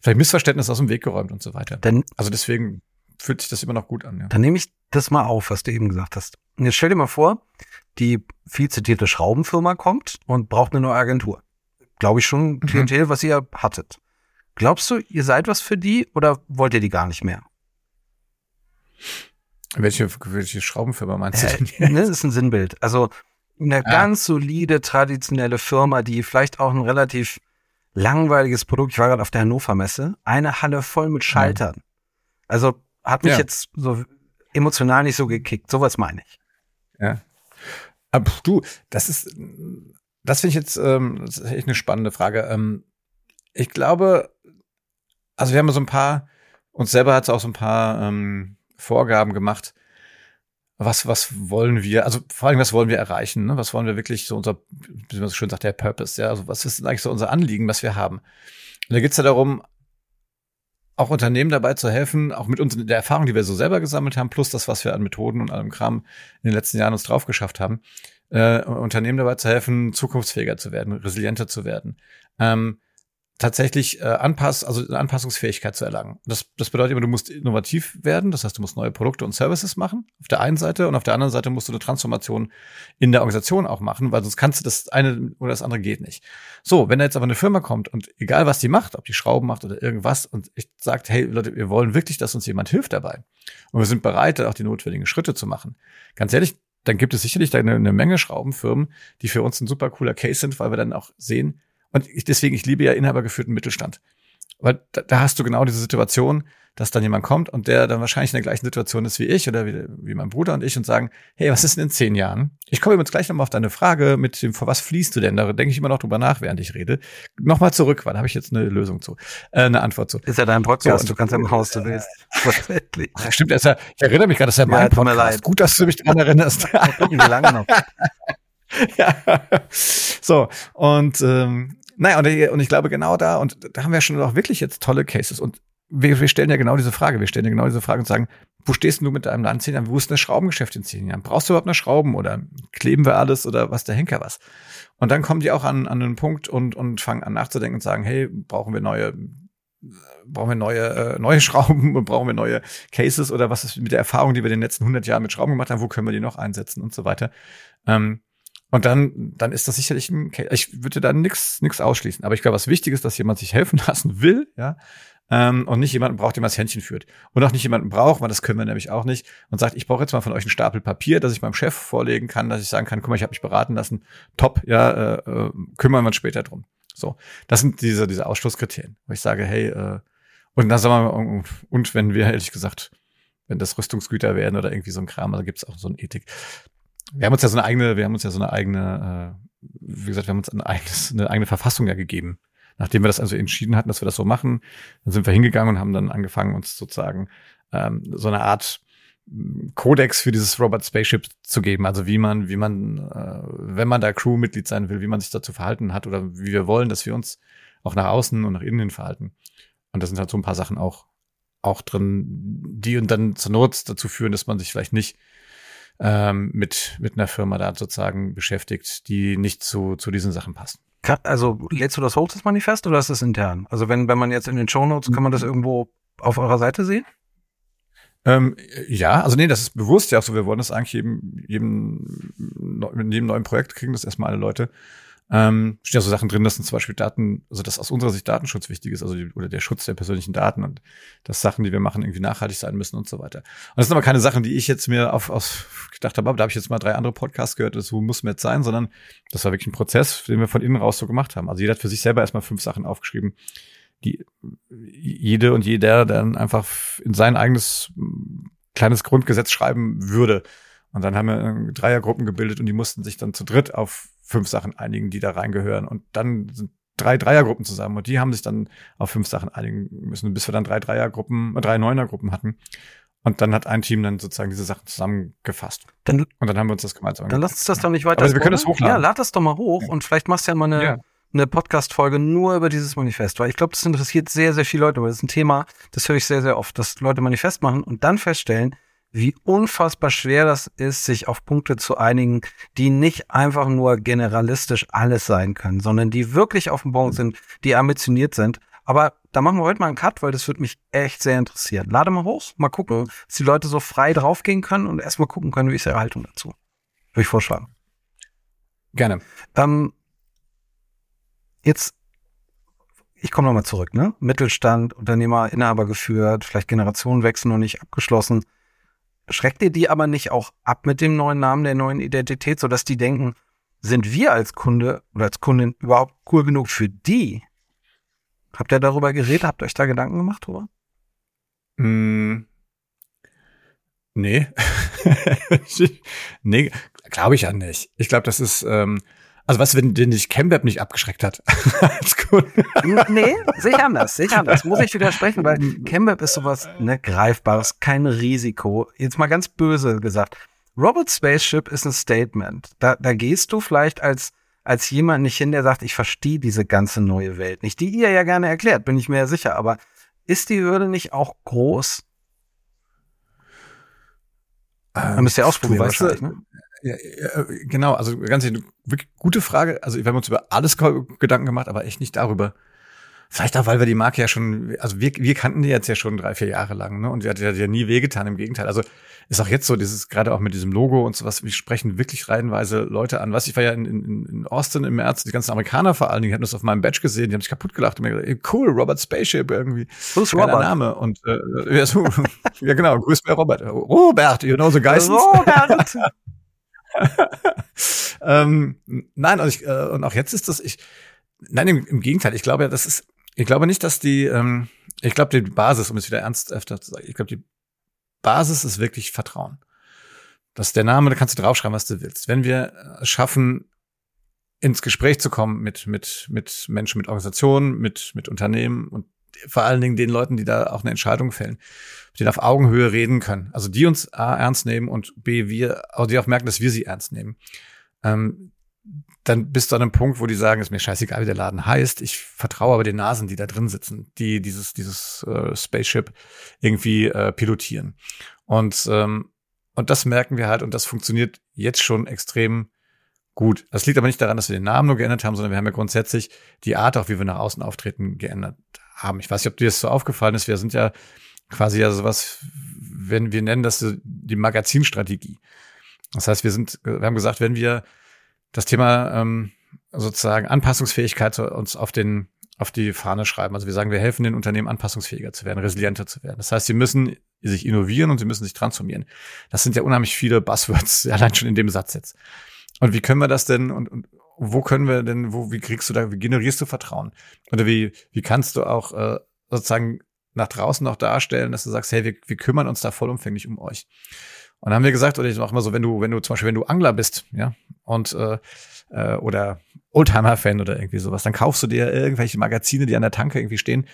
vielleicht Missverständnisse aus dem Weg geräumt und so weiter. Denn also deswegen fühlt sich das immer noch gut an. Ja. Dann nehme ich das mal auf, was du eben gesagt hast. Und jetzt stell dir mal vor, die viel zitierte Schraubenfirma kommt und braucht eine neue Agentur. Glaube ich schon, mhm. Klientel, was ihr hattet. Glaubst du, ihr seid was für die oder wollt ihr die gar nicht mehr? Welche, welche Schraubenfirma meinst du denn jetzt? Ne, das ist ein Sinnbild. Also eine ah. ganz solide, traditionelle Firma, die vielleicht auch ein relativ langweiliges Produkt, ich war gerade auf der Hannover Messe, eine Halle voll mit Schaltern. Ja. Also hat mich ja. jetzt so emotional nicht so gekickt. Sowas meine ich. Ja. Aber du, das ist, das finde ich jetzt ähm, das ist echt eine spannende Frage. Ähm, ich glaube, also wir haben so ein paar, uns selber hat es auch so ein paar ähm, Vorgaben gemacht. Was, was wollen wir, also vor allem, was wollen wir erreichen? Ne? Was wollen wir wirklich so unser, wie man so schön sagt, der Purpose, ja? Also was ist eigentlich so unser Anliegen, was wir haben? Und da geht's ja darum, auch Unternehmen dabei zu helfen, auch mit uns der Erfahrung, die wir so selber gesammelt haben, plus das, was wir an Methoden und allem Kram in den letzten Jahren uns drauf geschafft haben, äh, Unternehmen dabei zu helfen, zukunftsfähiger zu werden, resilienter zu werden. Ähm, tatsächlich äh, Anpass, also eine Anpassungsfähigkeit zu erlangen. Das, das bedeutet immer, du musst innovativ werden, das heißt, du musst neue Produkte und Services machen, auf der einen Seite, und auf der anderen Seite musst du eine Transformation in der Organisation auch machen, weil sonst kannst du das eine oder das andere geht nicht. So, wenn da jetzt aber eine Firma kommt und egal was die macht, ob die Schrauben macht oder irgendwas, und ich sagt, hey Leute, wir wollen wirklich, dass uns jemand hilft dabei. Und wir sind bereit, auch die notwendigen Schritte zu machen. Ganz ehrlich, dann gibt es sicherlich eine, eine Menge Schraubenfirmen, die für uns ein super cooler Case sind, weil wir dann auch sehen, und ich, deswegen, ich liebe ja inhabergeführten Mittelstand. Weil da, da hast du genau diese Situation, dass dann jemand kommt und der dann wahrscheinlich in der gleichen Situation ist wie ich oder wie, wie mein Bruder und ich und sagen, hey, was ist denn in zehn Jahren? Ich komme jetzt gleich nochmal auf deine Frage mit dem, vor was fließt du denn? Da denke ich immer noch drüber nach, während ich rede. Nochmal zurück, weil da habe ich jetzt eine Lösung zu, äh, eine Antwort zu. Ist ja dein Podcast, so, du kannst ja im Haus, du willst. Ach, stimmt, ist ja, ich erinnere mich gerade, das ist ja mein ja, Podcast. Gut, dass du mich daran erinnerst. Gucken, wie lange noch. ja. So, und ähm, naja, und, und ich glaube genau da, und da haben wir schon auch wirklich jetzt tolle Cases. Und wir, wir stellen ja genau diese Frage. Wir stellen ja genau diese Frage und sagen, wo stehst du mit deinem Land zehn Jahren? Wo ist das Schraubengeschäft in zehn Jahren? Brauchst du überhaupt noch Schrauben oder kleben wir alles oder was der Henker was? Und dann kommen die auch an, an einen Punkt und, und fangen an nachzudenken und sagen, hey, brauchen wir neue, brauchen wir neue, äh, neue Schrauben und brauchen wir neue Cases oder was ist mit der Erfahrung, die wir in den letzten 100 Jahren mit Schrauben gemacht haben, wo können wir die noch einsetzen und so weiter. Ähm, und dann, dann ist das sicherlich ein, ich würde da nichts nix ausschließen. Aber ich glaube, was wichtig ist, dass jemand sich helfen lassen will, ja, ähm, und nicht jemanden braucht, der mal das Händchen führt. Und auch nicht jemanden braucht, weil das können wir nämlich auch nicht, und sagt, ich brauche jetzt mal von euch einen Stapel Papier, dass ich meinem Chef vorlegen kann, dass ich sagen kann, guck mal, ich habe mich beraten lassen, top, ja, äh, äh, kümmern wir uns später drum. So, das sind diese, diese Ausschlusskriterien, wo ich sage, hey, äh, und dann sagen wir, und wenn wir, ehrlich gesagt, wenn das Rüstungsgüter werden oder irgendwie so ein Kram, da gibt es auch so eine Ethik wir haben uns ja so eine eigene, wir haben uns ja so eine eigene, äh, wie gesagt, wir haben uns ein eigenes, eine eigene Verfassung ja gegeben. Nachdem wir das also entschieden hatten, dass wir das so machen, dann sind wir hingegangen und haben dann angefangen, uns sozusagen ähm, so eine Art hm, Kodex für dieses Robot Spaceship zu geben. Also wie man, wie man, äh, wenn man da Crewmitglied sein will, wie man sich dazu verhalten hat oder wie wir wollen, dass wir uns auch nach außen und nach innen verhalten. Und da sind halt so ein paar Sachen auch, auch drin, die und dann zur Not dazu führen, dass man sich vielleicht nicht ähm, mit, mit einer Firma da sozusagen beschäftigt, die nicht zu, zu diesen Sachen passt. Also lädst du das Hostess Manifest oder ist das intern? Also wenn, wenn man jetzt in den Show Notes, kann man das irgendwo auf eurer Seite sehen? Ähm, ja, also nee, das ist bewusst ja auch so. Wir wollen das eigentlich jedem, jedem, in jedem neuen Projekt kriegen das erstmal alle Leute ähm, stehen ja so Sachen drin, dass zum Beispiel Daten, also dass aus unserer Sicht Datenschutz wichtig ist, also die, oder der Schutz der persönlichen Daten und dass Sachen, die wir machen, irgendwie nachhaltig sein müssen und so weiter. Und das sind aber keine Sachen, die ich jetzt mir auf, aus gedacht habe, da habe ich jetzt mal drei andere Podcasts gehört, so muss mir jetzt sein, sondern das war wirklich ein Prozess, den wir von innen raus so gemacht haben. Also jeder hat für sich selber erstmal fünf Sachen aufgeschrieben, die jede und jeder dann einfach in sein eigenes kleines Grundgesetz schreiben würde. Und dann haben wir Dreiergruppen gebildet und die mussten sich dann zu dritt auf fünf Sachen einigen, die da reingehören. Und dann sind drei Dreiergruppen zusammen und die haben sich dann auf fünf Sachen einigen müssen, bis wir dann drei Dreiergruppen, drei Neunergruppen hatten. Und dann hat ein Team dann sozusagen diese Sachen zusammengefasst. Dann, Und dann haben wir uns das gemeinsam dann lass uns das doch nicht weiter. Aber wir können das hochladen. Ja, lad das doch mal hoch und vielleicht machst du ja mal eine, Ja. eine Podcast-Folge nur über dieses Manifest, weil ich glaube, das interessiert sehr, sehr viele Leute, weil das ist ein Thema, das höre ich sehr, sehr oft, dass Leute Manifest machen und dann feststellen, wie unfassbar schwer das ist, sich auf Punkte zu einigen, die nicht einfach nur generalistisch alles sein können, sondern die wirklich auf dem Punkt sind, die ambitioniert sind. Aber da machen wir heute mal einen Cut, weil das würde mich echt sehr interessieren. Lade mal hoch, mal gucken, dass die Leute so frei draufgehen können und erstmal gucken können, wie ist ihre Haltung dazu. Würde ich vorschlagen. Gerne. Ähm, jetzt, ich komme nochmal zurück, ne? Mittelstand, Unternehmer, Inhaber geführt, vielleicht Generationenwechsel noch nicht abgeschlossen. Schreckt ihr die aber nicht auch ab mit dem neuen Namen, der neuen Identität, sodass die denken, sind wir als Kunde oder als Kundin überhaupt cool genug für die? Habt ihr darüber geredet? Habt ihr euch da Gedanken gemacht drüber? Mm, nee. nee, glaube ich ja nicht. Ich glaube, das ist, ähm, also was, wenn den dich ChemWeb nicht abgeschreckt hat. Nee, sehe ich anders, sehe ich anders. Muss ich widersprechen, weil ChemWeb ist sowas ne, Greifbares, kein Risiko. Jetzt mal ganz böse gesagt. Robot Spaceship ist ein Statement. Da, da gehst du vielleicht als, als jemand nicht hin, der sagt, ich verstehe diese ganze neue Welt nicht, die ihr ja gerne erklärt, bin ich mir ja sicher. Aber ist die Hürde nicht auch groß? Dann müsst ihr ausprobieren Ähm, du weißt, wahrscheinlich, ne? Ja, ja, genau, also ganz ehrlich, wirklich gute Frage. Also wir haben uns über alles Gedanken gemacht, aber echt nicht darüber. Vielleicht auch, weil wir die Marke ja schon, also wir, wir kannten die jetzt ja schon drei, vier Jahre lang, ne? Und die hat ja, die hat ja nie wehgetan, im Gegenteil. Also ist auch jetzt so, dieses, gerade auch mit diesem Logo und sowas, wir sprechen wirklich reihenweise Leute an. Was ich war ja in, in, in Austin im März, die ganzen Amerikaner vor allen Dingen, die hatten das auf meinem Badge gesehen, die haben sich kaputt gelacht und mir gesagt, ey, cool, Robert Spaceship irgendwie. Geiler Robert? Name. Und äh, ja, so, ja genau, grüß mir Robert. Robert, you know the Geissens? Robert! ähm, nein, und, ich, äh, und auch jetzt ist das, ich, nein, im, im Gegenteil, ich glaube ja, das ist, ich glaube nicht, dass die, ähm, ich glaube, die Basis, um es wieder ernsthafter zu sagen, ich glaube, die Basis ist wirklich Vertrauen. Das ist der Name, da kannst du draufschreiben, was du willst. Wenn wir es schaffen, ins Gespräch zu kommen mit, mit, mit Menschen, mit Organisationen, mit, mit Unternehmen und vor allen Dingen den Leuten, die da auch eine Entscheidung fällen, denen auf Augenhöhe reden können. Also die uns A ernst nehmen und B, wir, also die auch merken, dass wir sie ernst nehmen. Ähm, dann bist du an einem Punkt, wo die sagen, ist mir scheißegal, wie der Laden heißt. Ich vertraue aber den Nasen, die da drin sitzen, die dieses, dieses äh, Spaceship irgendwie äh, pilotieren. Und, ähm, und das merken wir halt und das funktioniert jetzt schon extrem gut. Das liegt aber nicht daran, dass wir den Namen nur geändert haben, sondern wir haben ja grundsätzlich die Art, auch wie wir nach außen auftreten, geändert haben. Ich weiß nicht, ob dir das so aufgefallen ist. Wir sind ja quasi ja sowas, wenn wir nennen das die Magazinstrategie. Das heißt, wir sind, wir haben gesagt, wenn wir das Thema ähm, sozusagen Anpassungsfähigkeit uns auf den auf die Fahne schreiben. Also wir sagen, wir helfen den Unternehmen anpassungsfähiger zu werden, resilienter zu werden. Das heißt, sie müssen sich innovieren und sie müssen sich transformieren. Das sind ja unheimlich viele Buzzwords, allein schon in dem Satz jetzt. Und wie können wir das denn und, und wo können wir denn, wo, wie kriegst du da, wie generierst du Vertrauen? Oder wie, wie kannst du auch äh, sozusagen nach draußen noch darstellen, dass du sagst, hey, wir, wir kümmern uns da vollumfänglich um euch. Und dann haben wir gesagt, oder ich mach mal so, wenn du, wenn du zum Beispiel, wenn du Angler bist, ja, und äh, äh, oder Oldtimer-Fan oder irgendwie sowas, dann kaufst du dir irgendwelche Magazine, die an der Tanke irgendwie stehen,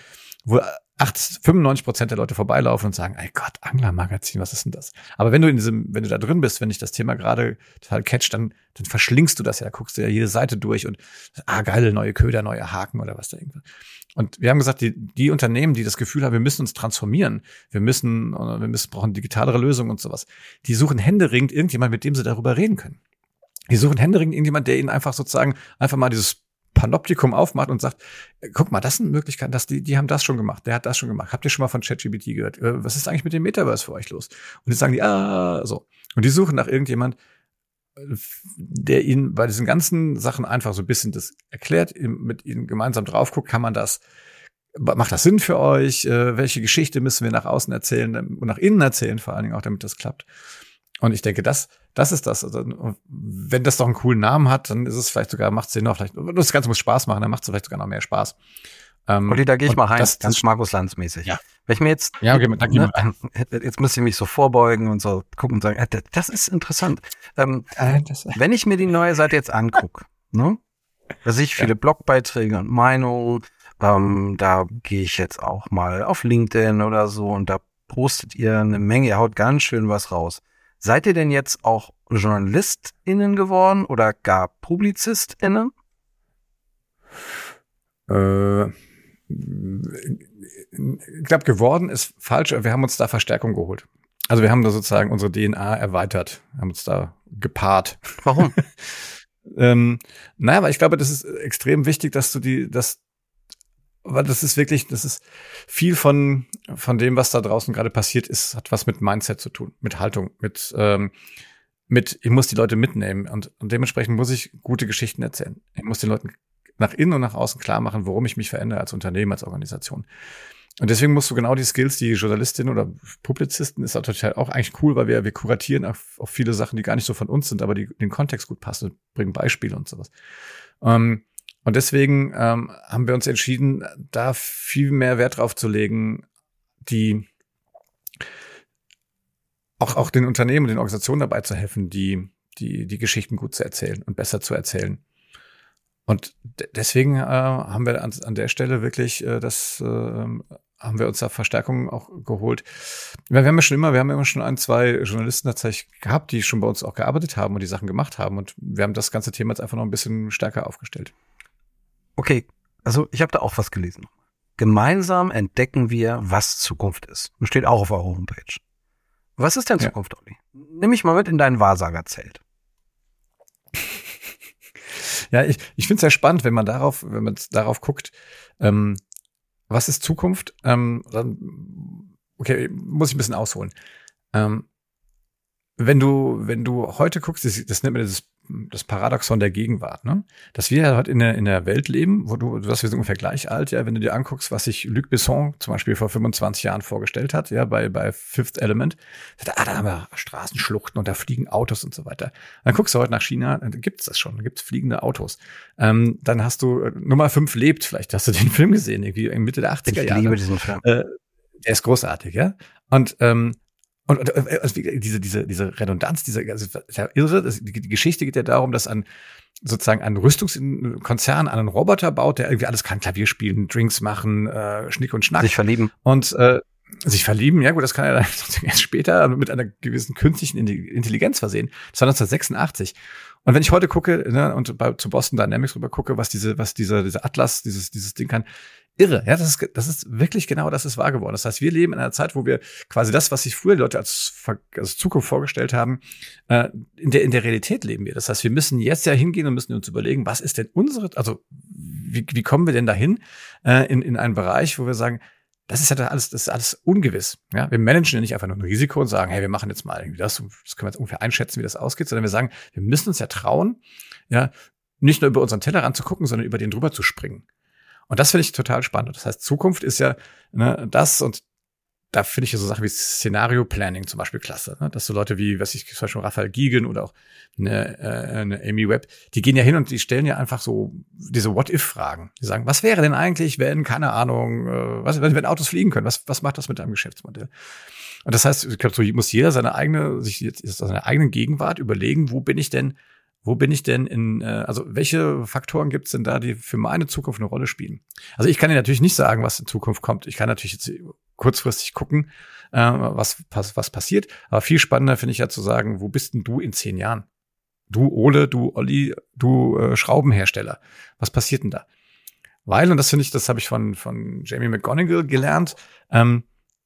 wo 8, 95 Prozent der Leute vorbeilaufen und sagen, ey Gott, Angler-Magazin, was ist denn das? Aber wenn du in diesem, wenn du da drin bist, wenn dich das Thema gerade total catcht, dann, dann verschlingst du das ja, guckst dir ja jede Seite durch und ah, geile neue Köder, neue Haken oder was da irgendwas. Und wir haben gesagt, die, die Unternehmen, die das Gefühl haben, wir müssen uns transformieren, wir müssen, wir müssen, brauchen digitalere Lösungen und sowas, die suchen händeringend irgendjemand, mit dem sie darüber reden können. Die suchen händeringend irgendjemand, der ihnen einfach sozusagen einfach mal dieses Panoptikum aufmacht und sagt, guck mal, das sind Möglichkeiten, dass die, die haben das schon gemacht, der hat das schon gemacht. Habt ihr schon mal von ChatGPT gehört? Äh, Was ist eigentlich mit dem Metaverse für euch los? Und jetzt sagen die, ah, so. Und die suchen nach irgendjemand, der ihnen bei diesen ganzen Sachen einfach so ein bisschen das erklärt, mit ihnen gemeinsam drauf guckt, kann man das, macht das Sinn für euch? Äh, Welche Geschichte müssen wir nach außen erzählen und nach innen erzählen, vor allen Dingen auch, damit das klappt? Und ich denke, das, das ist das. Also, wenn das doch einen coolen Namen hat, dann ist es vielleicht sogar, macht es Sinn, auch vielleicht, das Ganze muss Spaß machen, dann macht es vielleicht sogar noch mehr Spaß. Ähm, Olli, da gehe ich mal rein, das, ganz Markus Lanz mäßig. Ja. Wenn ich mir jetzt, ja, okay, ne, jetzt müsste ich mich so vorbeugen und so gucken und sagen, äh, das ist interessant. Ähm, äh, das, wenn ich mir die neue Seite jetzt angucke, ne, da sehe ich viele ja. Blogbeiträge und Meinungen, ähm, da gehe ich jetzt auch mal auf LinkedIn oder so und da postet ihr eine Menge, ihr haut ganz schön was raus. Seid ihr denn jetzt auch JournalistInnen geworden oder gar PublizistInnen? Äh, ich glaube, geworden ist falsch. Wir haben uns da Verstärkung geholt. Also wir haben da sozusagen unsere DNA erweitert, haben uns da gepaart. Warum? ähm, naja, aber ich glaube, das ist extrem wichtig, dass du die, dass, weil das ist wirklich, das ist viel von, von dem, was da draußen gerade passiert ist, hat was mit Mindset zu tun, mit Haltung, mit, ähm, mit, ich muss die Leute mitnehmen und, und dementsprechend muss ich gute Geschichten erzählen. Ich muss den Leuten nach innen und nach außen klar machen, warum ich mich verändere als Unternehmen, als Organisation. Und deswegen musst du genau die Skills, die Journalistin oder Publizisten ist natürlich auch eigentlich cool, weil wir, wir kuratieren auf, auf viele Sachen, die gar nicht so von uns sind, aber die den Kontext gut passen bringen Beispiele und sowas. Ähm, und deswegen ähm, haben wir uns entschieden, da viel mehr Wert drauf zu legen, die auch, auch den Unternehmen den Organisationen dabei zu helfen, die, die, die Geschichten gut zu erzählen und besser zu erzählen. Und deswegen äh, haben wir an, an der Stelle wirklich äh, das äh, haben wir uns da Verstärkung auch geholt. Wir haben ja schon immer, wir haben immer schon ein, zwei Journalisten tatsächlich gehabt, die schon bei uns auch gearbeitet haben und die Sachen gemacht haben. Und wir haben das ganze Thema jetzt einfach noch ein bisschen stärker aufgestellt. Okay, also ich habe da auch was gelesen. Gemeinsam entdecken wir, was Zukunft ist. Das steht auch auf eurer Homepage. Was ist denn Zukunft, ja. Olli? Nimm mich mal mit in dein Wahrsagerzelt. Ja, ich, ich finde es sehr spannend, wenn man darauf, wenn man darauf guckt, ähm, was ist Zukunft? Ähm, dann, okay, muss ich ein bisschen ausholen. Ähm, wenn du, wenn du heute guckst, das, das nennt man das das Paradoxon der Gegenwart, ne? Dass wir halt in der, in der Welt leben, wo du, du hast wir sind ungefähr gleich alt, ja, wenn du dir anguckst, was sich Luc Besson zum Beispiel vor 25 Jahren vorgestellt hat, ja, bei, bei Fifth Element, sagt, ah, da haben wir Straßenschluchten und da fliegen Autos und so weiter. Dann guckst du heute nach China, dann gibt's das schon, da gibt's fliegende Autos. Ähm, dann hast du äh, Nummer 5 lebt, vielleicht hast du den Film gesehen, irgendwie in Mitte der 80er Jahre. Ich liebe diesen Film. Äh, der ist großartig, ja. Und ähm, und, und äh, also diese, diese, diese Redundanz, diese, also, ja irre, das, die, Geschichte geht ja darum, dass ein sozusagen ein Rüstungskonzern einen Roboter baut, der irgendwie alles kann, Klavier spielen, Drinks machen, äh, Schnick und Schnack. Sich verlieben. Und äh, sich verlieben, ja gut, das kann er dann erst später mit einer gewissen künstlichen Intelligenz versehen. Das war 1986. Und wenn ich heute gucke ne, und bei, zu Boston Dynamics rüber gucke, was diese, was dieser, dieser Atlas, dieses, dieses Ding kann, irre. Ja, das ist, das ist wirklich genau das ist wahr geworden. Das heißt, wir leben in einer Zeit, wo wir quasi das, was sich früher Leute als, als Zukunft vorgestellt haben, äh, in der, in der Realität leben wir. Das heißt, wir müssen jetzt ja hingehen und müssen uns überlegen, was ist denn unsere, also wie, wie kommen wir denn dahin äh, in, in einen Bereich, wo wir sagen, das ist ja alles, das ist alles ungewiss. Ja, wir managen ja nicht einfach nur ein Risiko und sagen, hey, wir machen jetzt mal irgendwie das, das können wir jetzt ungefähr einschätzen, wie das ausgeht, sondern wir sagen, wir müssen uns ja trauen, ja, nicht nur über unseren Tellerrand zu gucken, sondern über den drüber zu springen. Und das finde ich total spannend. Das heißt, Zukunft ist ja ne, das und da finde ich so Sachen wie Szenario Planning zum Beispiel klasse. Ne? Dass so Leute wie, was ich zum Beispiel Raphael Giegen oder auch eine, äh, eine Amy Webb, die gehen ja hin und die stellen ja einfach so diese What-If-Fragen. Die sagen, was wäre denn eigentlich, wenn, keine Ahnung, äh, was, wenn Autos fliegen können? Was, was macht das mit deinem Geschäftsmodell? Und das heißt, ich glaube, so muss jeder seine eigene, sich jetzt seine eigenen Gegenwart überlegen, wo bin ich denn wo bin ich denn in, äh, also welche Faktoren gibt es denn da, die für meine Zukunft eine Rolle spielen? Also ich kann dir natürlich nicht sagen, was in Zukunft kommt. Ich kann natürlich jetzt kurzfristig gucken, äh, was, was, was passiert. Aber viel spannender finde ich ja zu sagen, wo bist denn du in zehn Jahren? Du Ole, du Olli, du äh, Schraubenhersteller. Was passiert denn da? Weil, und das finde ich, das habe ich von, von Jamie McGonigal gelernt, ähm,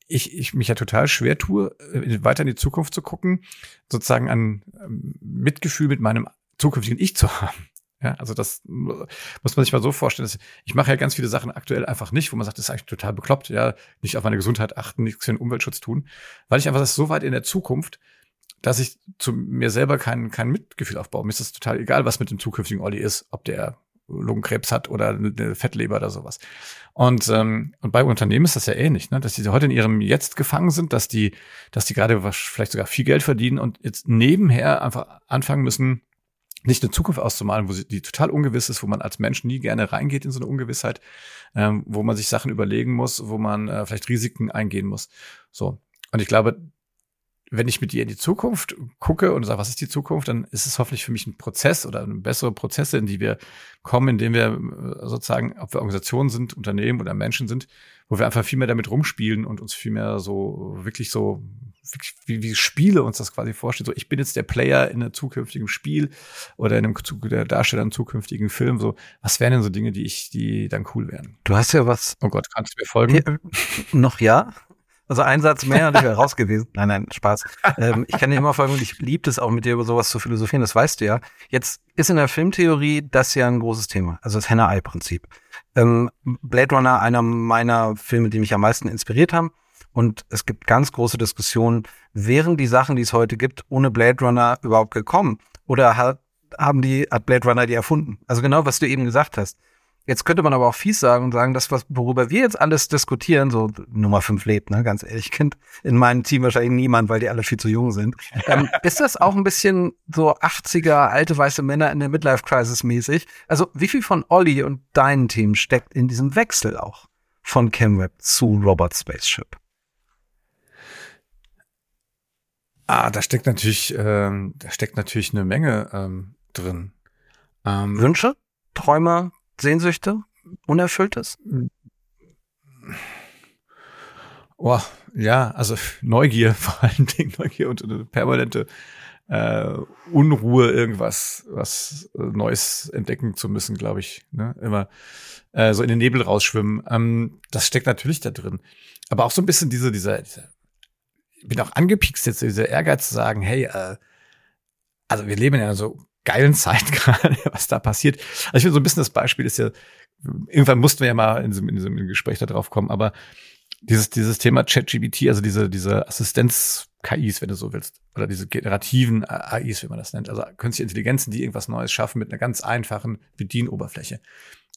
ich, ich mich ja total schwer tue, äh, weiter in die Zukunft zu gucken, sozusagen ein ähm, Mitgefühl mit meinem zukünftigen Ich zu haben. Ja, also das muss man sich mal so vorstellen. Ich mache ja ganz viele Sachen aktuell einfach nicht, wo man sagt, das ist eigentlich total bekloppt, ja, nicht auf meine Gesundheit achten, nichts für den Umweltschutz tun, weil ich einfach das so weit in der Zukunft, dass ich zu mir selber kein, kein Mitgefühl aufbaue. Mir ist das total egal, was mit dem zukünftigen Olli ist, ob der Lungenkrebs hat oder eine Fettleber oder sowas. Und, ähm, und bei Unternehmen ist das ja ähnlich, ne? dass die heute in ihrem Jetzt gefangen sind, dass die, dass die gerade vielleicht sogar viel Geld verdienen und jetzt nebenher einfach anfangen müssen, nicht eine Zukunft auszumalen, wo sie, die total ungewiss ist, wo man als Mensch nie gerne reingeht in so eine Ungewissheit, ähm, wo man sich Sachen überlegen muss, wo man äh, vielleicht Risiken eingehen muss. So. Und ich glaube, wenn ich mit dir in die Zukunft gucke und sage, was ist die Zukunft, dann ist es hoffentlich für mich ein Prozess oder bessere Prozesse, in die wir kommen, indem wir äh, sozusagen, ob wir Organisationen sind, Unternehmen oder Menschen sind, wo wir einfach viel mehr damit rumspielen und uns viel mehr so wirklich so wie, wie Spiele uns das quasi vorstellen. So, ich bin jetzt der Player in einem zukünftigen Spiel oder in einem der Darsteller in einem zukünftigen Film. So, was wären denn so Dinge, die ich, die dann cool wären? Du hast ja was. Oh Gott, kannst du mir folgen? Ja, noch ja. Also ein Satz mehr und ich wäre raus gewesen. Nein, nein, Spaß. Ähm, ich kann dir immer folgen ich liebe es auch mit dir über sowas zu philosophieren, das weißt du ja. Jetzt ist in der Filmtheorie das ja ein großes Thema, also das Henne-Ei-Prinzip. Ähm, Blade Runner, einer meiner Filme, die mich am meisten inspiriert haben. Und es gibt ganz große Diskussionen, wären die Sachen, die es heute gibt, ohne Blade Runner überhaupt gekommen? Oder hat, haben die, hat Blade Runner die erfunden? Also genau, was du eben gesagt hast. Jetzt könnte man aber auch fies sagen und sagen, das, was, worüber wir jetzt alles diskutieren, so Nummer fünf lebt, ne, ganz ehrlich, kennt in meinem Team wahrscheinlich niemand, weil die alle viel zu jung sind. Ähm, ist das auch ein bisschen so 80er alte weiße Männer in der Midlife Crisis mäßig? Also wie viel von Olli und deinem Team steckt in diesem Wechsel auch von ChemWeb zu Robot Spaceship? Ah, da steckt natürlich, ähm, da steckt natürlich eine Menge ähm, drin. Ähm, Wünsche, Träume, Sehnsüchte, Unerfülltes? Oh, ja, also Neugier, vor allen Dingen Neugier und eine permanente äh, Unruhe, irgendwas, was äh, Neues entdecken zu müssen, glaube ich. Ne? Immer äh, so in den Nebel rausschwimmen. Ähm, das steckt natürlich da drin. Aber auch so ein bisschen diese, dieser, dieser ich bin auch angepiekst jetzt, dieser Ehrgeiz zu sagen, hey, äh, also wir leben ja so geilen Zeit gerade, was da passiert. Also ich finde so ein bisschen das Beispiel ist ja, irgendwann mussten wir ja mal in diesem, in diesem Gespräch da drauf kommen, aber dieses, dieses Thema ChatGBT, also diese, diese Assistenz-KIs, wenn du so willst, oder diese generativen AIs, wie man das nennt, also künstliche Intelligenzen, die irgendwas Neues schaffen mit einer ganz einfachen Bedienoberfläche.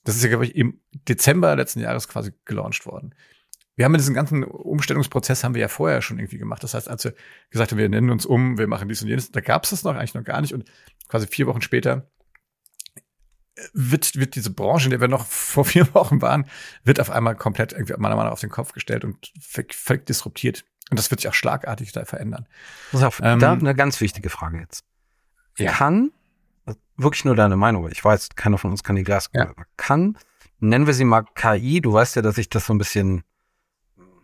Das ist ja, glaube ich, im Dezember letzten Jahres quasi gelauncht worden wir haben diesen ganzen Umstellungsprozess haben wir ja vorher schon irgendwie gemacht. Das heißt, als wir gesagt haben, wir nennen uns um, wir machen dies und jenes, da gab es das noch eigentlich noch gar nicht. Und quasi vier Wochen später wird, wird diese Branche, in der wir noch vor vier Wochen waren, wird auf einmal komplett irgendwie meiner Meinung nach auf den Kopf gestellt und völlig, disruptiert. Und das wird sich auch schlagartig da verändern. Pass auf, ähm, da eine ganz wichtige Frage jetzt. Ja. Kann, wirklich nur deine Meinung, ich weiß, keiner von uns kann die Glaskugel, ja. kann, nennen wir sie mal KI, du weißt ja, dass ich das so ein bisschen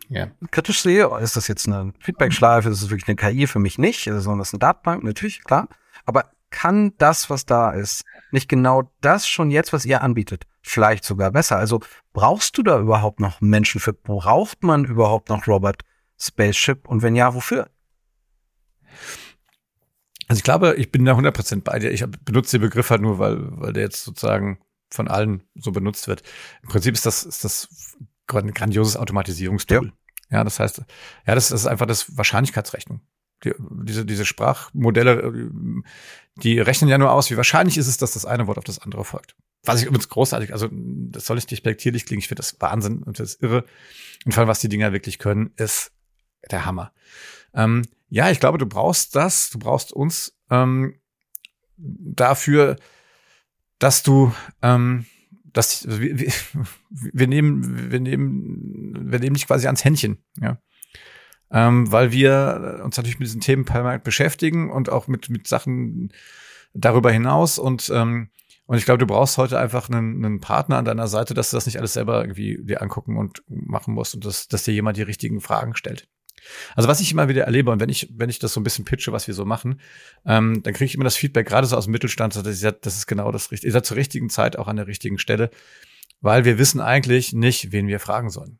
ja. kritisch sehe. Ist das jetzt eine Feedback-Schleife? Ist es wirklich eine KI? Für mich nicht, sondern das ist eine Datenbank, natürlich, klar. Aber kann das, was da ist, nicht genau das schon jetzt, was ihr anbietet? Vielleicht sogar besser. Also brauchst du da überhaupt noch Menschen für? Braucht man überhaupt noch Robert Spaceship? Und wenn ja, wofür? Also ich glaube, ich bin da 100% bei dir. Ich benutze den Begriff halt nur, weil, weil der jetzt sozusagen von allen so benutzt wird. Im Prinzip ist das, ist das grandioses Automatisierungstool. Ja. ja, das heißt, ja, das, das ist einfach das Wahrscheinlichkeitsrechnung. Die, diese, diese Sprachmodelle, äh, die rechnen ja nur aus, wie wahrscheinlich ist es, dass das eine Wort auf das andere folgt. Was ich übrigens großartig, also das soll nicht despektierlich klingen, ich finde das Wahnsinn und das irre. Und vor allem, was die Dinger wirklich können, ist der Hammer. Ähm, ja, ich glaube, du brauchst das, du brauchst uns ähm, dafür, dass du ähm, das, wir, wir, nehmen, wir nehmen, wir nehmen dich quasi ans Händchen, ja. Ähm, weil wir uns natürlich mit diesen Themen permanent beschäftigen und auch mit, mit Sachen darüber hinaus und, ähm, und ich glaube, du brauchst heute einfach einen, einen Partner an deiner Seite, dass du das nicht alles selber irgendwie dir angucken und machen musst und dass, dass dir jemand die richtigen Fragen stellt. Also was ich immer wieder erlebe und wenn ich, wenn ich das so ein bisschen pitche, was wir so machen, ähm, dann kriege ich immer das Feedback, gerade so aus dem Mittelstand, dass ich sage, das ist genau das Richtige. Ihr seid zur richtigen Zeit auch an der richtigen Stelle, weil wir wissen eigentlich nicht, wen wir fragen sollen.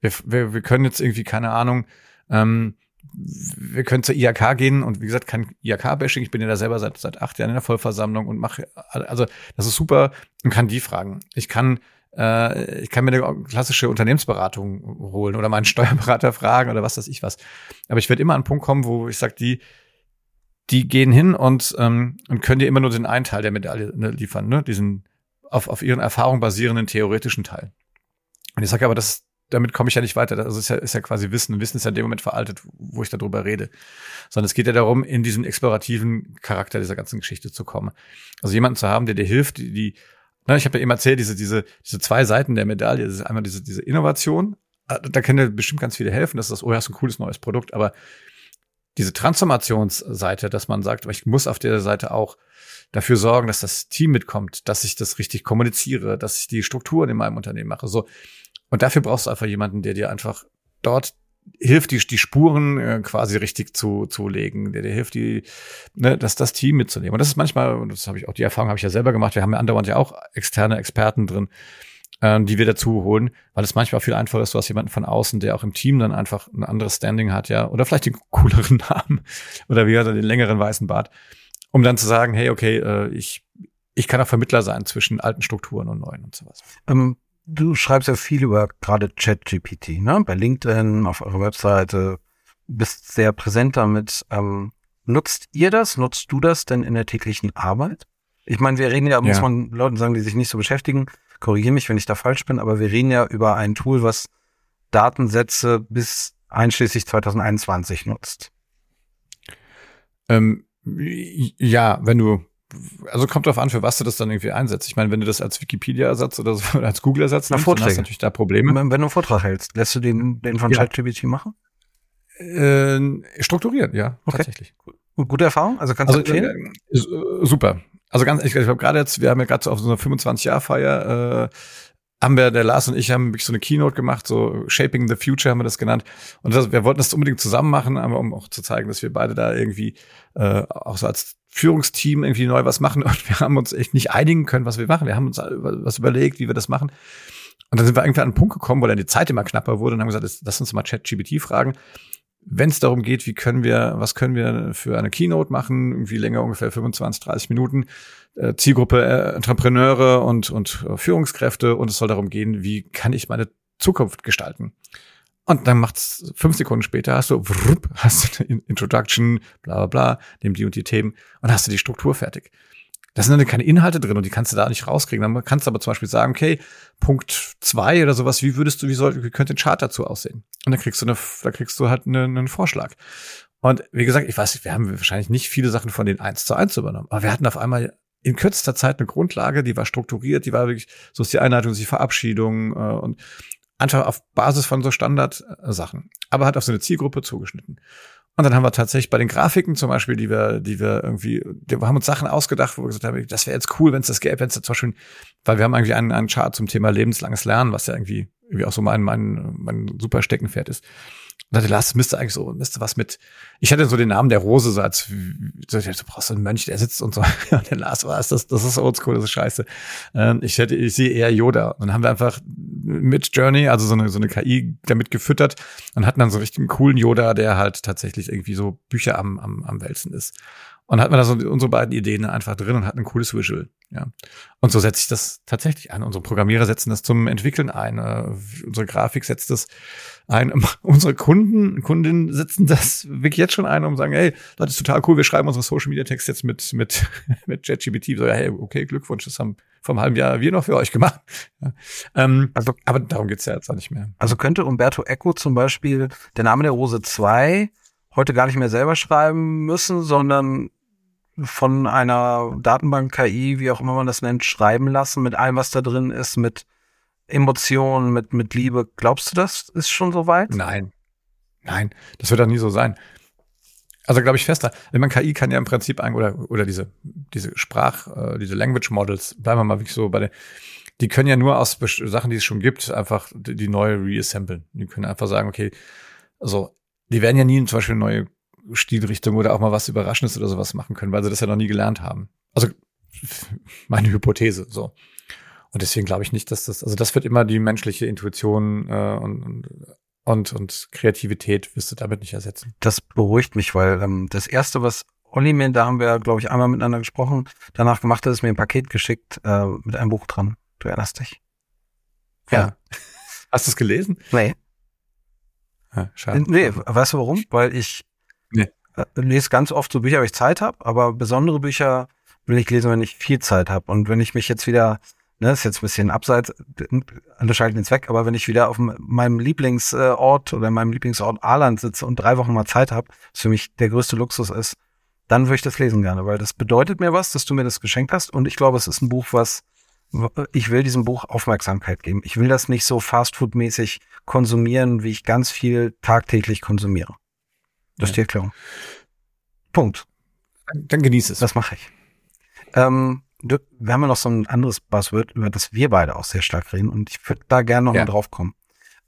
Wir, wir, wir können jetzt irgendwie, keine Ahnung, ähm, wir können zur IAK gehen und wie gesagt, kein IAK-Bashing. Ich bin ja da selber seit, seit acht Jahren in der Vollversammlung und mache, also das ist super und kann die fragen. Ich kann äh, ich kann mir eine klassische Unternehmensberatung holen oder meinen Steuerberater fragen oder was weiß ich was. Aber ich werde immer an einen Punkt kommen, wo ich sage, die, die gehen hin und, ähm, und können dir immer nur den einen Teil der Medaille ne, liefern, ne? diesen auf, auf ihren Erfahrungen basierenden theoretischen Teil. Und ich sage aber, das, damit komme ich ja nicht weiter. Das ist ja, ist ja quasi Wissen. Wissen ist ja in dem Moment veraltet, wo ich darüber rede. Sondern es geht ja darum, in diesen explorativen Charakter dieser ganzen Geschichte zu kommen. Also jemanden zu haben, der dir hilft, die, die Ne, ich habe ja eben erzählt, diese, diese, diese zwei Seiten der Medaille. Das ist einmal diese, diese Innovation. Ah, da können dir bestimmt ganz viele helfen, dass das, oh ja, ist ein cooles neues Produkt, aber diese Transformationsseite, dass man sagt, ich muss auf der Seite auch dafür sorgen, dass das Team mitkommt, dass ich das richtig kommuniziere, dass ich die Strukturen in meinem Unternehmen mache. So. Und dafür brauchst du einfach jemanden, der dir einfach dort hilft, die, die Spuren äh, quasi richtig zu, zu legen, der dir hilft, die, ne, dass das Team mitzunehmen. Und das ist manchmal, und das habe ich auch, die Erfahrung habe ich ja selber gemacht, wir haben ja andauernd ja auch externe Experten drin, äh, die wir dazu holen, weil es manchmal viel einfacher ist, du hast jemanden von außen, der auch im Team dann einfach ein anderes Standing hat, ja, oder vielleicht den cooleren Namen oder wie er den längeren weißen Bart, um dann zu sagen, hey, okay, äh, ich, ich kann auch Vermittler sein zwischen alten Strukturen und neuen und sowas. Ähm, du schreibst ja viel über gerade ChatGPT, ne? Bei LinkedIn, auf eurer Webseite, bist sehr präsent damit. Ähm, nutzt ihr das? Nutzt du das denn in der täglichen Arbeit? Ich meine, wir reden ja, ja, muss man Leuten sagen, die sich nicht so beschäftigen, korrigiere mich, wenn ich da falsch bin, aber wir reden ja über ein Tool, was Datensätze bis einschließlich 2021 nutzt. Ähm, ja, wenn du also kommt drauf an, für was du das dann irgendwie einsetzt. Ich meine, wenn du das als Wikipedia-Ersatz oder, so, oder als Google-Ersatz nimmst, dann hast du natürlich da Probleme. Wenn, du einen Vortrag hältst, lässt du den, den von ja. ChatGPT machen? Äh, strukturiert, ja, okay. tatsächlich. Gut, gute Erfahrung? Also kannst du also, empfehlen? Äh, äh, super. Also ganz, ich, ich habe gerade jetzt, wir haben ja gerade so auf so einer 25-Jahr-Feier äh, haben wir, der Lars und ich haben wirklich so eine Keynote gemacht, so Shaping the Future haben wir das genannt. Und das, wir wollten das unbedingt zusammen machen, aber um auch zu zeigen, dass wir beide da irgendwie äh, auch so als Führungsteam irgendwie neu was machen. Und wir haben uns echt nicht einigen können, was wir machen. Wir haben uns was überlegt, wie wir das machen. Und dann sind wir irgendwie an einen Punkt gekommen, wo dann die Zeit immer knapper wurde und haben gesagt, lass uns mal ChatGPT fragen. Wenn es darum geht, wie können wir, was können wir für eine Keynote machen, irgendwie länger ungefähr 25, 30 Minuten, äh, Zielgruppe äh, Entrepreneure und, und äh, Führungskräfte und es soll darum gehen, wie kann ich meine Zukunft gestalten. Und dann macht's fünf Sekunden später, hast du, wrupp, hast du eine Introduction, bla bla bla, nimm die und die Themen und hast du die Struktur fertig. Da sind dann keine Inhalte drin und die kannst du da nicht rauskriegen. Dann kannst du aber zum Beispiel sagen, okay, Punkt zwei oder sowas, wie würdest du, wie soll, wie könnte ein Chart dazu aussehen? Und dann kriegst du eine, da kriegst du halt eine, einen Vorschlag. Und wie gesagt, ich weiß, wir haben wahrscheinlich nicht viele Sachen von den eins zu eins übernommen, aber wir hatten auf einmal in kürzester Zeit eine Grundlage, die war strukturiert, die war wirklich, so ist die Einleitung, die Verabschiedung äh, und einfach auf Basis von so Standardsachen, aber hat auf so eine Zielgruppe zugeschnitten. Und dann haben wir tatsächlich bei den Grafiken zum Beispiel, die wir, die wir irgendwie, wir haben uns Sachen ausgedacht, wo wir gesagt haben, das wäre jetzt cool, wenn es das gäbe, wenn es zum Beispiel, weil wir haben eigentlich einen, einen Chart zum Thema lebenslanges Lernen, was ja irgendwie, irgendwie auch so mein, mein, mein super Steckenpferd ist. Und dachte, Lars, müsste eigentlich so, müsste was mit, ich hatte so den Namen der Rose, so als, so, du brauchst so einen Mönch, der sitzt und so. Und der Lars war, das, das ist oldschool, das ist scheiße. Ähm, ich hätte, ich sehe eher Yoda. Und dann haben wir einfach mit Journey, also so eine, so eine KI damit gefüttert und hatten dann so einen richtigen coolen Yoda, der halt tatsächlich irgendwie so Bücher am, am, am Wälzen ist. Und hatten wir da so unsere beiden Ideen einfach drin und hatten ein cooles Visual. Ja. Und so setze ich das tatsächlich ein. Unsere Programmierer setzen das zum Entwickeln ein. Uh, unsere Grafik setzt das ein. Unsere Kunden, Kundinnen setzen das wirklich jetzt schon ein, zu sagen, hey, das ist total cool, wir schreiben unsere Social Media Text jetzt mit, mit, mit JetGPT. So, hey, okay, Glückwunsch, das haben vom halben Jahr wir noch für euch gemacht. Ja. Ähm, also, aber darum geht's ja jetzt auch nicht mehr. Also könnte Umberto Eco zum Beispiel der Name der Rose 2 heute gar nicht mehr selber schreiben müssen, sondern von einer Datenbank-KI, wie auch immer man das nennt, schreiben lassen mit allem, was da drin ist, mit Emotionen, mit, mit Liebe. Glaubst du, das ist schon so weit? Nein. Nein, das wird auch nie so sein. Also glaube ich fester. Wenn man KI kann ja im Prinzip ein, oder, oder diese, diese Sprach, äh, diese Language Models, bleiben wir mal wirklich so bei der, die können ja nur aus Sachen, die es schon gibt, einfach die, neue reassemblen. Die können einfach sagen, okay, also die werden ja nie zum Beispiel neue Stilrichtung oder auch mal was Überraschendes oder sowas machen können, weil sie das ja noch nie gelernt haben. Also meine Hypothese so. Und deswegen glaube ich nicht, dass das, also das wird immer die menschliche Intuition äh, und, und, und Kreativität wirst du damit nicht ersetzen. Das beruhigt mich, weil ähm, das Erste, was Olli mir, da haben wir, glaube ich, einmal miteinander gesprochen, danach gemacht hat, ist mir ein Paket geschickt äh, mit einem Buch dran. Du erinnerst dich? Ja. ja. Hast du es gelesen? Nee. Ja, schade. Nee, weißt du warum? Weil ich. Äh, lese ganz oft so Bücher, wenn ich Zeit habe, aber besondere Bücher will ich lesen, wenn ich viel Zeit habe. Und wenn ich mich jetzt wieder, ne, ist jetzt ein bisschen abseits, schalten den Zweck, aber wenn ich wieder auf meinem Lieblingsort oder in meinem Lieblingsort Aarland sitze und drei Wochen mal Zeit habe, was für mich der größte Luxus ist, dann würde ich das lesen gerne, weil das bedeutet mir was, dass du mir das geschenkt hast. Und ich glaube, es ist ein Buch, was ich will diesem Buch Aufmerksamkeit geben. Ich will das nicht so fastfood-mäßig konsumieren, wie ich ganz viel tagtäglich konsumiere. Das ist die Erklärung. Punkt. Dann genieß es. Das mache ich. Ähm, du, wir haben ja noch so ein anderes Buzzword, über das wir beide auch sehr stark reden und ich würde da gerne noch Ja. mal drauf kommen.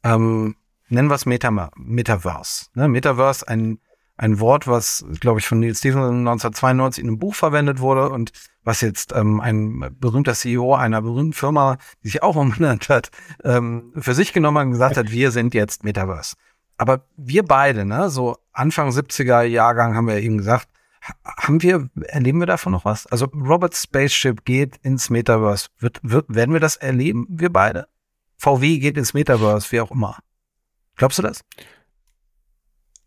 Ähm, nennen wir es Meta Metaverse. Ne? Metaverse, ein, ein Wort, was, glaube ich, von Neil Stephenson 1992 in einem Buch verwendet wurde und was jetzt ähm, ein berühmter CEO einer berühmten Firma, die sich auch umbenannt hat, ähm, für sich genommen hat und gesagt hat, wir sind jetzt Metaverse. Aber wir beide, ne, so Anfang 70er Jahrgang haben wir eben gesagt, ha- haben wir, erleben wir davon noch was? Also Robert Spaceship geht ins Metaverse. Wird, wird, werden wir das erleben, wir beide? VW geht ins Metaverse, wie auch immer. Glaubst du das?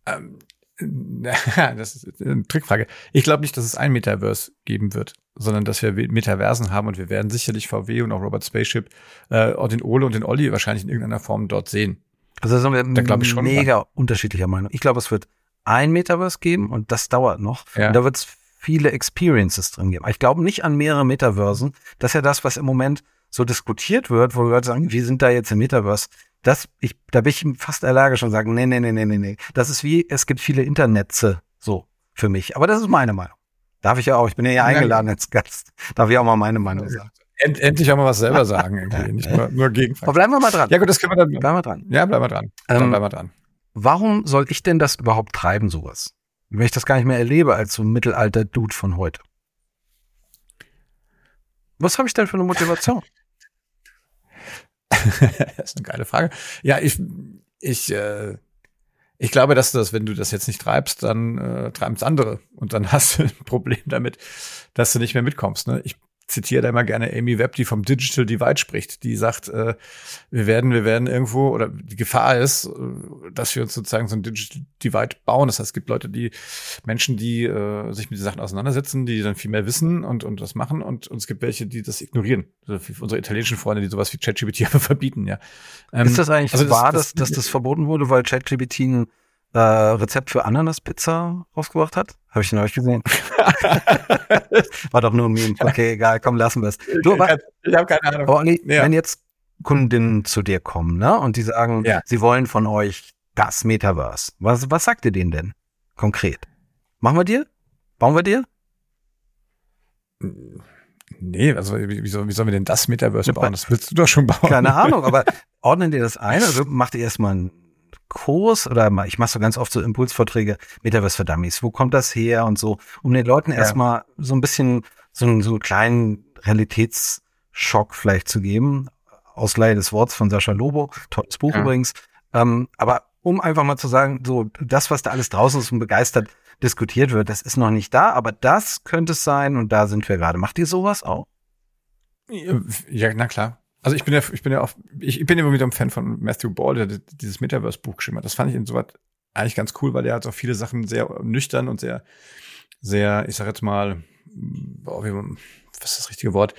Ähm, das ist eine Trickfrage. Ich glaube nicht, dass es ein Metaverse geben wird, sondern dass wir Metaversen haben und wir werden sicherlich VW und auch Robert Spaceship, äh, auch den Ole und den Olli wahrscheinlich in irgendeiner Form dort sehen. Also da sind wir Da ich schon mega unterschiedlicher Meinung. Ich glaube, es wird ein Metaverse geben und das dauert noch. Ja. Und da wird es viele Experiences drin geben. Aber Ich glaube nicht an mehrere Metaversen. Das ist ja das, was im Moment so diskutiert wird, wo Leute sagen, wir sind da jetzt im Metaverse. Das, ich, da bin ich fast allergisch und sage, nee, nee, nee, nee, nee, nee. Das ist wie, es gibt viele Internetze, so, für mich. Aber das ist meine Meinung. Darf ich ja auch. Ich bin ja hier eingeladen als Gast. Darf ich auch mal meine Meinung sagen. End, endlich auch mal was selber sagen, irgendwie. nicht nur, nur Aber Gegenfrage. bleiben wir mal dran. Ja gut, das können wir dann. Bleiben wir dran. Ja, bleiben wir dran. Dann Ähm, bleiben wir dran. warum soll ich denn das überhaupt treiben, sowas? Wenn ich das gar nicht mehr erlebe als so ein Mittelalter-Dude von heute. Was habe ich denn für eine Motivation? das ist eine geile Frage. Ja, ich, ich, äh, ich glaube, dass du das, wenn du das jetzt nicht treibst, dann äh, treiben es andere. Und dann hast du ein Problem damit, dass du nicht mehr mitkommst. Ne? Ich zitiere da immer gerne Amy Webb, die vom Digital Divide spricht. Die sagt, äh, wir werden, wir werden irgendwo, oder die Gefahr ist, äh, dass wir uns sozusagen so ein Digital Divide bauen. Das heißt, es gibt Leute, die, Menschen, die äh, sich mit den Sachen auseinandersetzen, die dann viel mehr wissen und, und das machen. Und, und es gibt welche, die das ignorieren. Also unsere italienischen Freunde, die sowas wie ChatGPT einfach verbieten, ja. Ähm, ist das eigentlich also wahr, das- dass, dass das verboten wurde, weil ChatGPT ein äh, Rezept für Ananaspizza rausgebracht hat? Habe ich neulich gesehen. War doch nur ein Meme. Okay, egal, komm, lassen wir es. Du, aber, ich habe keine Ahnung. Olli, Ja. wenn jetzt Kundinnen zu dir kommen, ne, und die sagen, Ja. sie wollen von euch das Metaverse. Was, was sagt ihr denen denn konkret? Machen wir dir? Bauen wir dir? Nee, also wie, wie, soll, wie sollen wir denn das Metaverse bauen? Das willst du doch schon bauen. Keine Ahnung, aber ordnen dir das ein? Also macht ihr erstmal einen Kurs oder mal, ich mache so ganz oft so Impulsvorträge, Metaverse für Dummies, wo kommt das her und so, um den Leuten Ja. erstmal so ein bisschen so einen, so einen kleinen Realitätsschock vielleicht zu geben. Ausleihe des Worts von Sascha Lobo, tolles Buch Ja. übrigens. Ähm, aber um einfach mal zu sagen, so das, was da alles draußen ist und begeistert diskutiert wird, das ist noch nicht da, aber das könnte es sein und da sind wir gerade. Macht ihr sowas auch? Ja, na klar. Also ich bin ja, ich bin ja auch, ich, bin immer wieder ein Fan von Matthew Ball, der dieses Metaverse-Buch geschrieben hat. Das fand ich insoweit eigentlich ganz cool, weil der hat auch viele Sachen sehr nüchtern und sehr, sehr, ich sag jetzt mal, was ist das richtige Wort?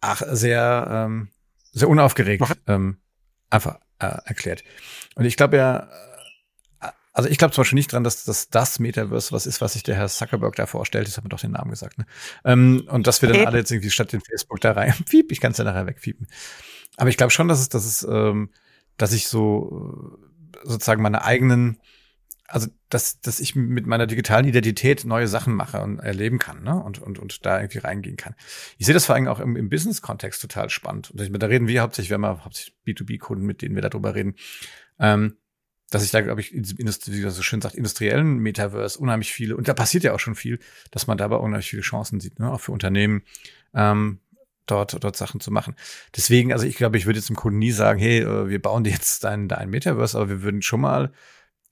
Ach, sehr, ähm, sehr unaufgeregt ähm, einfach äh, erklärt. Und ich glaube ja, äh, also ich glaube zum Beispiel nicht dran, dass das das Metaverse was ist, was sich der Herr Zuckerberg da vorstellt. Ich habe mir doch den Namen gesagt. Ne? Ähm, und dass wir dann Piep. alle jetzt irgendwie statt den Facebook da rein, piep, ich kann es ja nachher wegpiepen. Aber ich glaube schon, dass es, dass es, ähm, dass ich so äh, sozusagen meine eigenen, also dass, dass ich mit meiner digitalen Identität neue Sachen mache und erleben kann, ne? Und, und, und da irgendwie reingehen kann. Ich sehe das vor allem auch im, im Business-Kontext total spannend. Und ich, da reden wir hauptsächlich, wir haben hauptsächlich B2B-Kunden, mit denen wir darüber reden. Ähm, dass ich da, glaube ich, in diesem Industrie, wie man so schön sagt, industriellen Metaverse unheimlich viele, und da passiert ja auch schon viel, dass man dabei unheimlich viele Chancen sieht, ne? auch für Unternehmen, ähm, dort, dort Sachen zu machen. Deswegen, also ich glaube, ich würde jetzt dem Kunden nie sagen, hey, äh, wir bauen dir jetzt dein, dein Metaverse, aber wir würden schon mal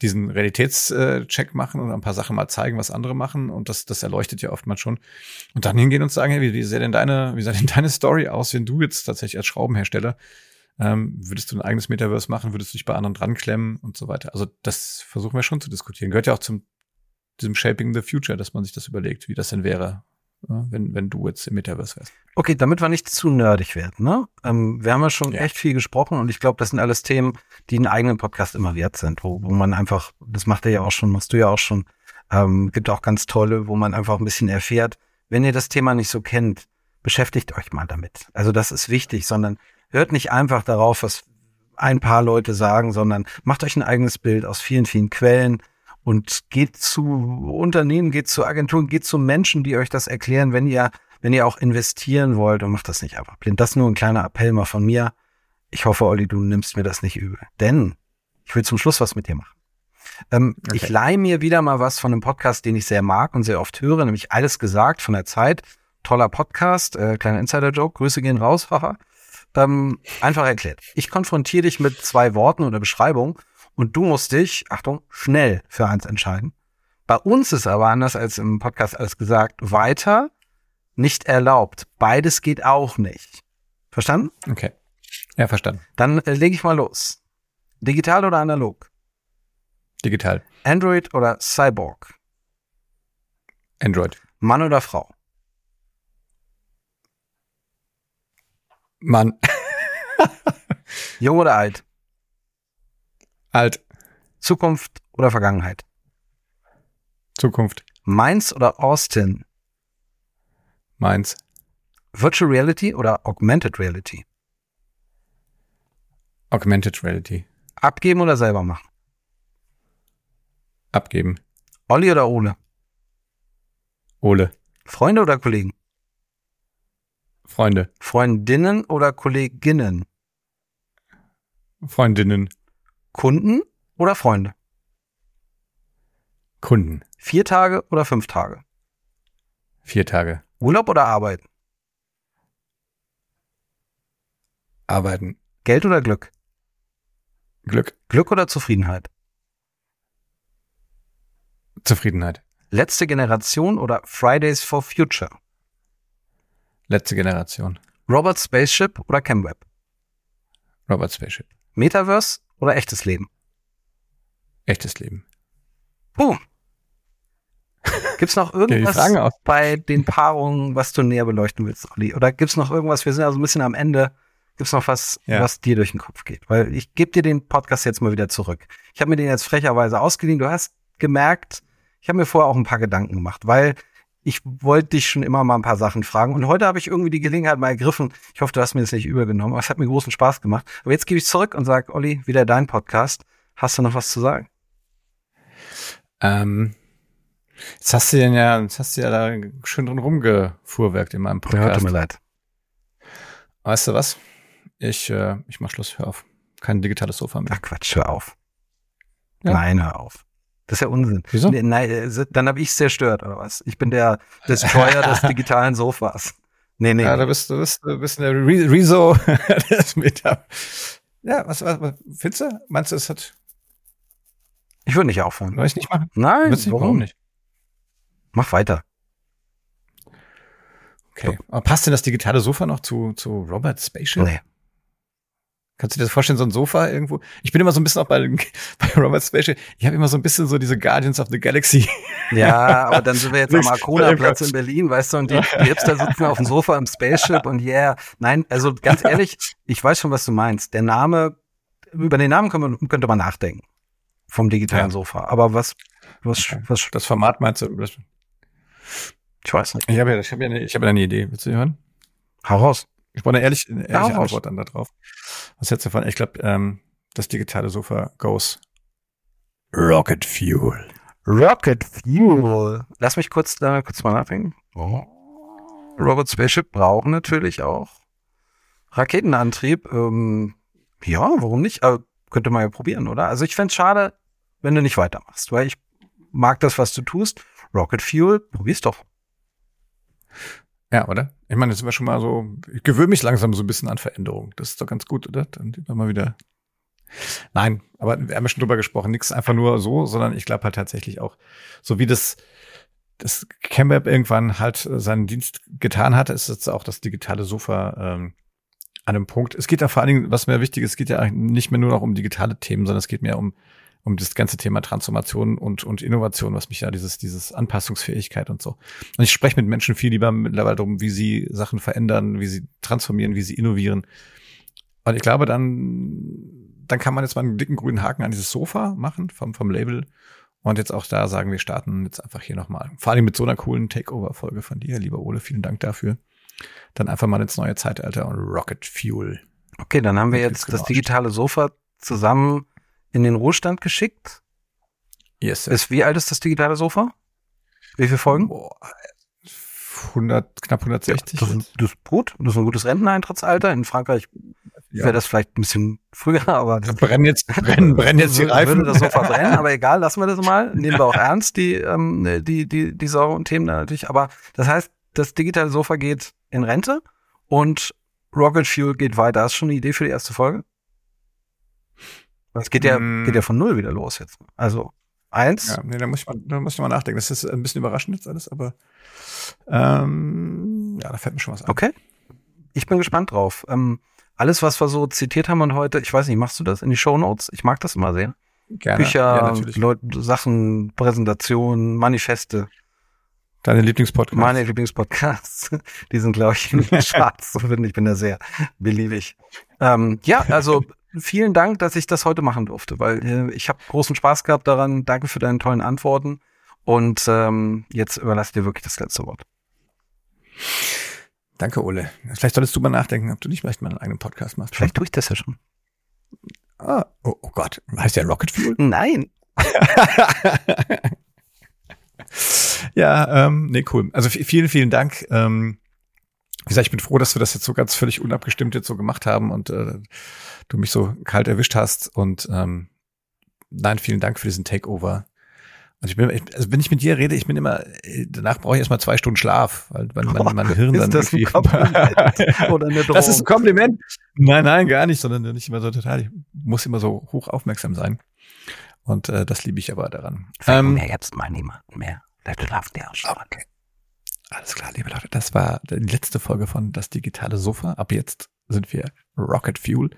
diesen Realitätscheck machen und ein paar Sachen mal zeigen, was andere machen. Und das, das erleuchtet ja oftmals schon. Und dann hingehen und sagen, hey, wie, wie sähe denn deine, wie sah denn deine Story aus, wenn du jetzt tatsächlich als Schraubenhersteller ähm, würdest du ein eigenes Metaverse machen, würdest du dich bei anderen dran klemmen und so weiter. Also das versuchen wir schon zu diskutieren. Gehört ja auch zum diesem Shaping the Future, dass man sich das überlegt, wie das denn wäre, wenn, wenn du jetzt im Metaverse wärst. Okay, damit wir nicht zu nerdig werden, ne? Ähm, wir haben ja schon Ja. echt viel gesprochen und ich glaube, das sind alles Themen, die einen eigenen Podcast immer wert sind, wo, wo man einfach, das macht er ja auch schon, machst du ja auch schon, ähm, gibt auch ganz tolle, wo man einfach ein bisschen erfährt. Wenn ihr das Thema nicht so kennt, beschäftigt euch mal damit. Also das ist wichtig, sondern hört nicht einfach darauf, was ein paar Leute sagen, sondern macht euch ein eigenes Bild aus vielen, vielen Quellen und geht zu Unternehmen, geht zu Agenturen, geht zu Menschen, die euch das erklären, wenn ihr, wenn ihr auch investieren wollt und macht das nicht einfach blind. Das ist nur ein kleiner Appell mal von mir. Ich hoffe, Olli, du nimmst mir das nicht übel. Denn ich will zum Schluss was mit dir machen. Ähm, okay. Ich leihe mir wieder mal was von einem Podcast, den ich sehr mag und sehr oft höre, nämlich Alles gesagt von der Zeit. Toller Podcast, äh, kleiner Insider-Joke, Grüße gehen raus, haha. Ähm, einfach erklärt. Ich konfrontiere dich mit zwei Worten oder Beschreibungen und du musst dich, Achtung, schnell für eins entscheiden. Bei uns ist aber anders als im Podcast alles gesagt, weiter nicht erlaubt. Beides geht auch nicht. Verstanden? Okay. Ja, verstanden. Dann äh, lege ich mal los. Digital oder analog? Digital. Android oder Cyborg? Android. Mann oder Frau? Mann. Jung oder alt? Alt. Zukunft oder Vergangenheit? Zukunft. Mainz oder Austin? Mainz. Virtual Reality oder Augmented Reality? Augmented Reality. Abgeben oder selber machen? Abgeben. Olli oder Ole? Ole. Freunde oder Kollegen? Freunde. Freundinnen oder Kolleginnen? Freundinnen. Kunden oder Freunde? Kunden. Vier Tage oder fünf Tage? Vier Tage. Urlaub oder Arbeiten? Arbeiten. Geld oder Glück? Glück. Glück oder Zufriedenheit? Zufriedenheit. Letzte Generation oder Fridays for Future? Letzte Generation. Robert Spaceship oder ChemWeb? Robert Spaceship. Metaverse oder echtes Leben? Echtes Leben. Puh. Gibt's noch irgendwas bei den Paarungen, was du näher beleuchten willst, Olli? Oder gibt's noch irgendwas? Wir sind also ein bisschen am Ende. Gibt's noch was, ja. was dir durch den Kopf geht? Weil ich gebe dir den Podcast jetzt mal wieder zurück. Ich habe mir den jetzt frecherweise ausgeliehen. Du hast gemerkt, ich habe mir vorher auch ein paar Gedanken gemacht, weil ich wollte dich schon immer mal ein paar Sachen fragen. Und heute habe ich irgendwie die Gelegenheit mal ergriffen. Ich hoffe, du hast mir das nicht übergenommen, aber es hat mir großen Spaß gemacht. Aber jetzt gebe ich zurück und sage, Olli, wieder dein Podcast. Hast du noch was zu sagen? Ähm, jetzt hast du ja, jetzt hast du ja da schön drin rumgefuhrwerkt in meinem Podcast. Ja, tut mir leid. Weißt du was? Ich, äh, ich mach Schluss, hör auf. Kein digitales Sofa mehr. Ach Quatsch, hör auf. Ja. Nein, hör auf. Das ist ja Unsinn. Wieso? nein, äh, dann habe ich zerstört, oder was? Ich bin der Destroyer des digitalen Sofas. Nee, nee. Ja, da bist du bist, du bist der Re Rezo des Meta. Ja, was, was, was findest du? Meinst du, es hat. Ich würde nicht aufhören. Soll ich nicht machen? Nein, nicht, warum? warum nicht? Mach weiter. Okay. Aber passt denn das digitale Sofa noch zu, zu Robert Spaceship? Nee. Kannst du dir das vorstellen, so ein Sofa irgendwo? Ich bin immer so ein bisschen auch bei, bei Robert Spaceship. Ich habe immer so ein bisschen so diese Guardians of the Galaxy. Ja, aber dann sind wir jetzt am Arkona-Platz in Berlin, weißt du, und die, die Hipster sitzen auf dem Sofa im Spaceship und yeah. Nein, also ganz ehrlich, ich weiß schon, was du meinst. Der Name, über den Namen könnte man, könnte man nachdenken. Vom digitalen ja. Sofa. Aber was, was, okay. was. Das Format meinst du? Ich weiß nicht. Ich habe ja, ich habe ja, eine, ich habe ja eine Idee. Willst du hören? Hau raus. Ich brauche eine ehrlich, eine ehrliche ja, Antwort dann darauf. Was hältst du davon? Ich glaube, ähm, das digitale Sofa goes Rocket Fuel. Rocket Fuel. Lass mich kurz da kurz mal nachdenken. Oh. Robot Spaceship brauchen natürlich auch Raketenantrieb. Ähm, ja, warum nicht? Aber könnte man ja probieren, oder? Also ich fände schade, wenn du nicht weitermachst, weil ich mag das, was du tust. Rocket Fuel, probier's doch. Ja, oder? Ich meine, jetzt sind wir schon mal so, ich gewöhne mich langsam so ein bisschen an Veränderungen. Das ist doch ganz gut, oder? Dann immer mal wieder. Nein, aber wir haben ja schon drüber gesprochen. Nichts einfach nur so, sondern ich glaube halt tatsächlich auch, so wie das, das CamWeb irgendwann halt seinen Dienst getan hat, ist jetzt auch das digitale Sofa ähm, an einem Punkt. Es geht ja vor allen Dingen, was mir wichtig ist, es geht ja nicht mehr nur noch um digitale Themen, sondern es geht mehr um um das ganze Thema Transformation und, und Innovation, was mich ja dieses, dieses Anpassungsfähigkeit und so. Und ich spreche mit Menschen viel lieber mittlerweile darum, wie sie Sachen verändern, wie sie transformieren, wie sie innovieren. Und ich glaube, dann, dann kann man jetzt mal einen dicken grünen Haken an dieses Sofa machen vom, vom Label. Und jetzt auch da sagen, wir starten jetzt einfach hier nochmal. Vor allem mit so einer coolen Takeover-Folge von dir, lieber Ole. Vielen Dank dafür. Dann einfach mal ins neue Zeitalter und Rocket Fuel. Okay, dann haben wir jetzt das digitale Sofa zusammen in den Ruhestand geschickt. Yes, sir. Ist, wie alt ist das digitale Sofa? Wie viele Folgen? Boah, 100, knapp 160. Das, ist- das ist gut. Das ist ein gutes Renteneintrittsalter. In Frankreich Ja. wäre das vielleicht ein bisschen früher, aber brennen jetzt, brennen, brennen jetzt die Reifen. Würde das so verbrennen, aber egal, lassen wir das mal. Nehmen wir auch ernst, die, ähm, die, die, die Sorgen und Themen da natürlich. Aber das heißt, das digitale Sofa geht in Rente und Rocket Fuel geht weiter. Hast du schon eine Idee für die erste Folge? Es geht ja, Mm. geht ja von null wieder los jetzt. Also eins. Ja, nee, da muss ich mal, da muss ich mal nachdenken. Das ist ein bisschen überraschend jetzt alles, aber ähm, ja, da fällt mir schon was ein. Okay. Ich bin gespannt drauf. Ähm, alles, was wir so zitiert haben und heute, ich weiß nicht, machst du das in die Shownotes? Ich mag das immer sehr. Gerne. Bücher, ja. Leute, Sachen, Präsentationen, Manifeste. Deine Lieblingspodcast. Meine Lieblingspodcasts, die sind, glaube ich, in den Charts zu finden. Ich bin da sehr beliebig. Ähm, ja, also vielen Dank, dass ich das heute machen durfte, weil äh, ich habe großen Spaß gehabt daran. Danke für deine tollen Antworten. Und ähm, jetzt überlasse ich dir wirklich das letzte Wort. Danke, Ole. Vielleicht solltest du mal nachdenken, ob du nicht vielleicht mal einen eigenen Podcast machst. Vielleicht tue ich das ja schon. Ah, oh, oh Gott. Heißt der Rocket Fuel? Nein. ja, ähm, nee, cool. Also vielen, vielen Dank. Ähm, wie gesagt, ich bin froh, dass wir das jetzt so ganz völlig unabgestimmt jetzt so gemacht haben und äh, du mich so kalt erwischt hast. Und ähm, nein, vielen Dank für diesen Takeover. Und ich bin, also wenn ich mit dir rede, ich bin immer, äh, danach brauche ich erstmal zwei Stunden Schlaf, weil mein, mein, mein Hirn Ist dann das ein Kompliment oder eine Das ist ein Drohung? Kompliment. Nein, nein, gar nicht, sondern nicht immer so total. Ich muss immer so hoch aufmerksam sein. Und äh, das liebe ich aber daran. Ähm, jetzt mal niemanden mehr. Der schlaft ja schon. okay. Alles klar, liebe Leute. Das war die letzte Folge von Das digitale Sofa. Ab jetzt sind wir Rocket Fuel.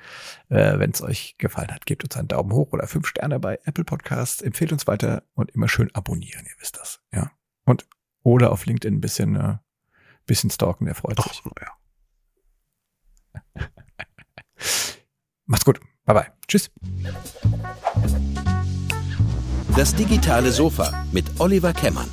Äh, Wenn es euch gefallen hat, gebt uns einen Daumen hoch oder fünf Sterne bei Apple Podcasts. Empfehlt uns weiter und immer schön abonnieren, ihr wisst das. Ja. Und oder auf LinkedIn ein bisschen, äh, bisschen stalken, der freut sich. Doch, ja. Macht's gut. Bye bye. Tschüss. Das digitale Sofa mit Oliver Kemmern.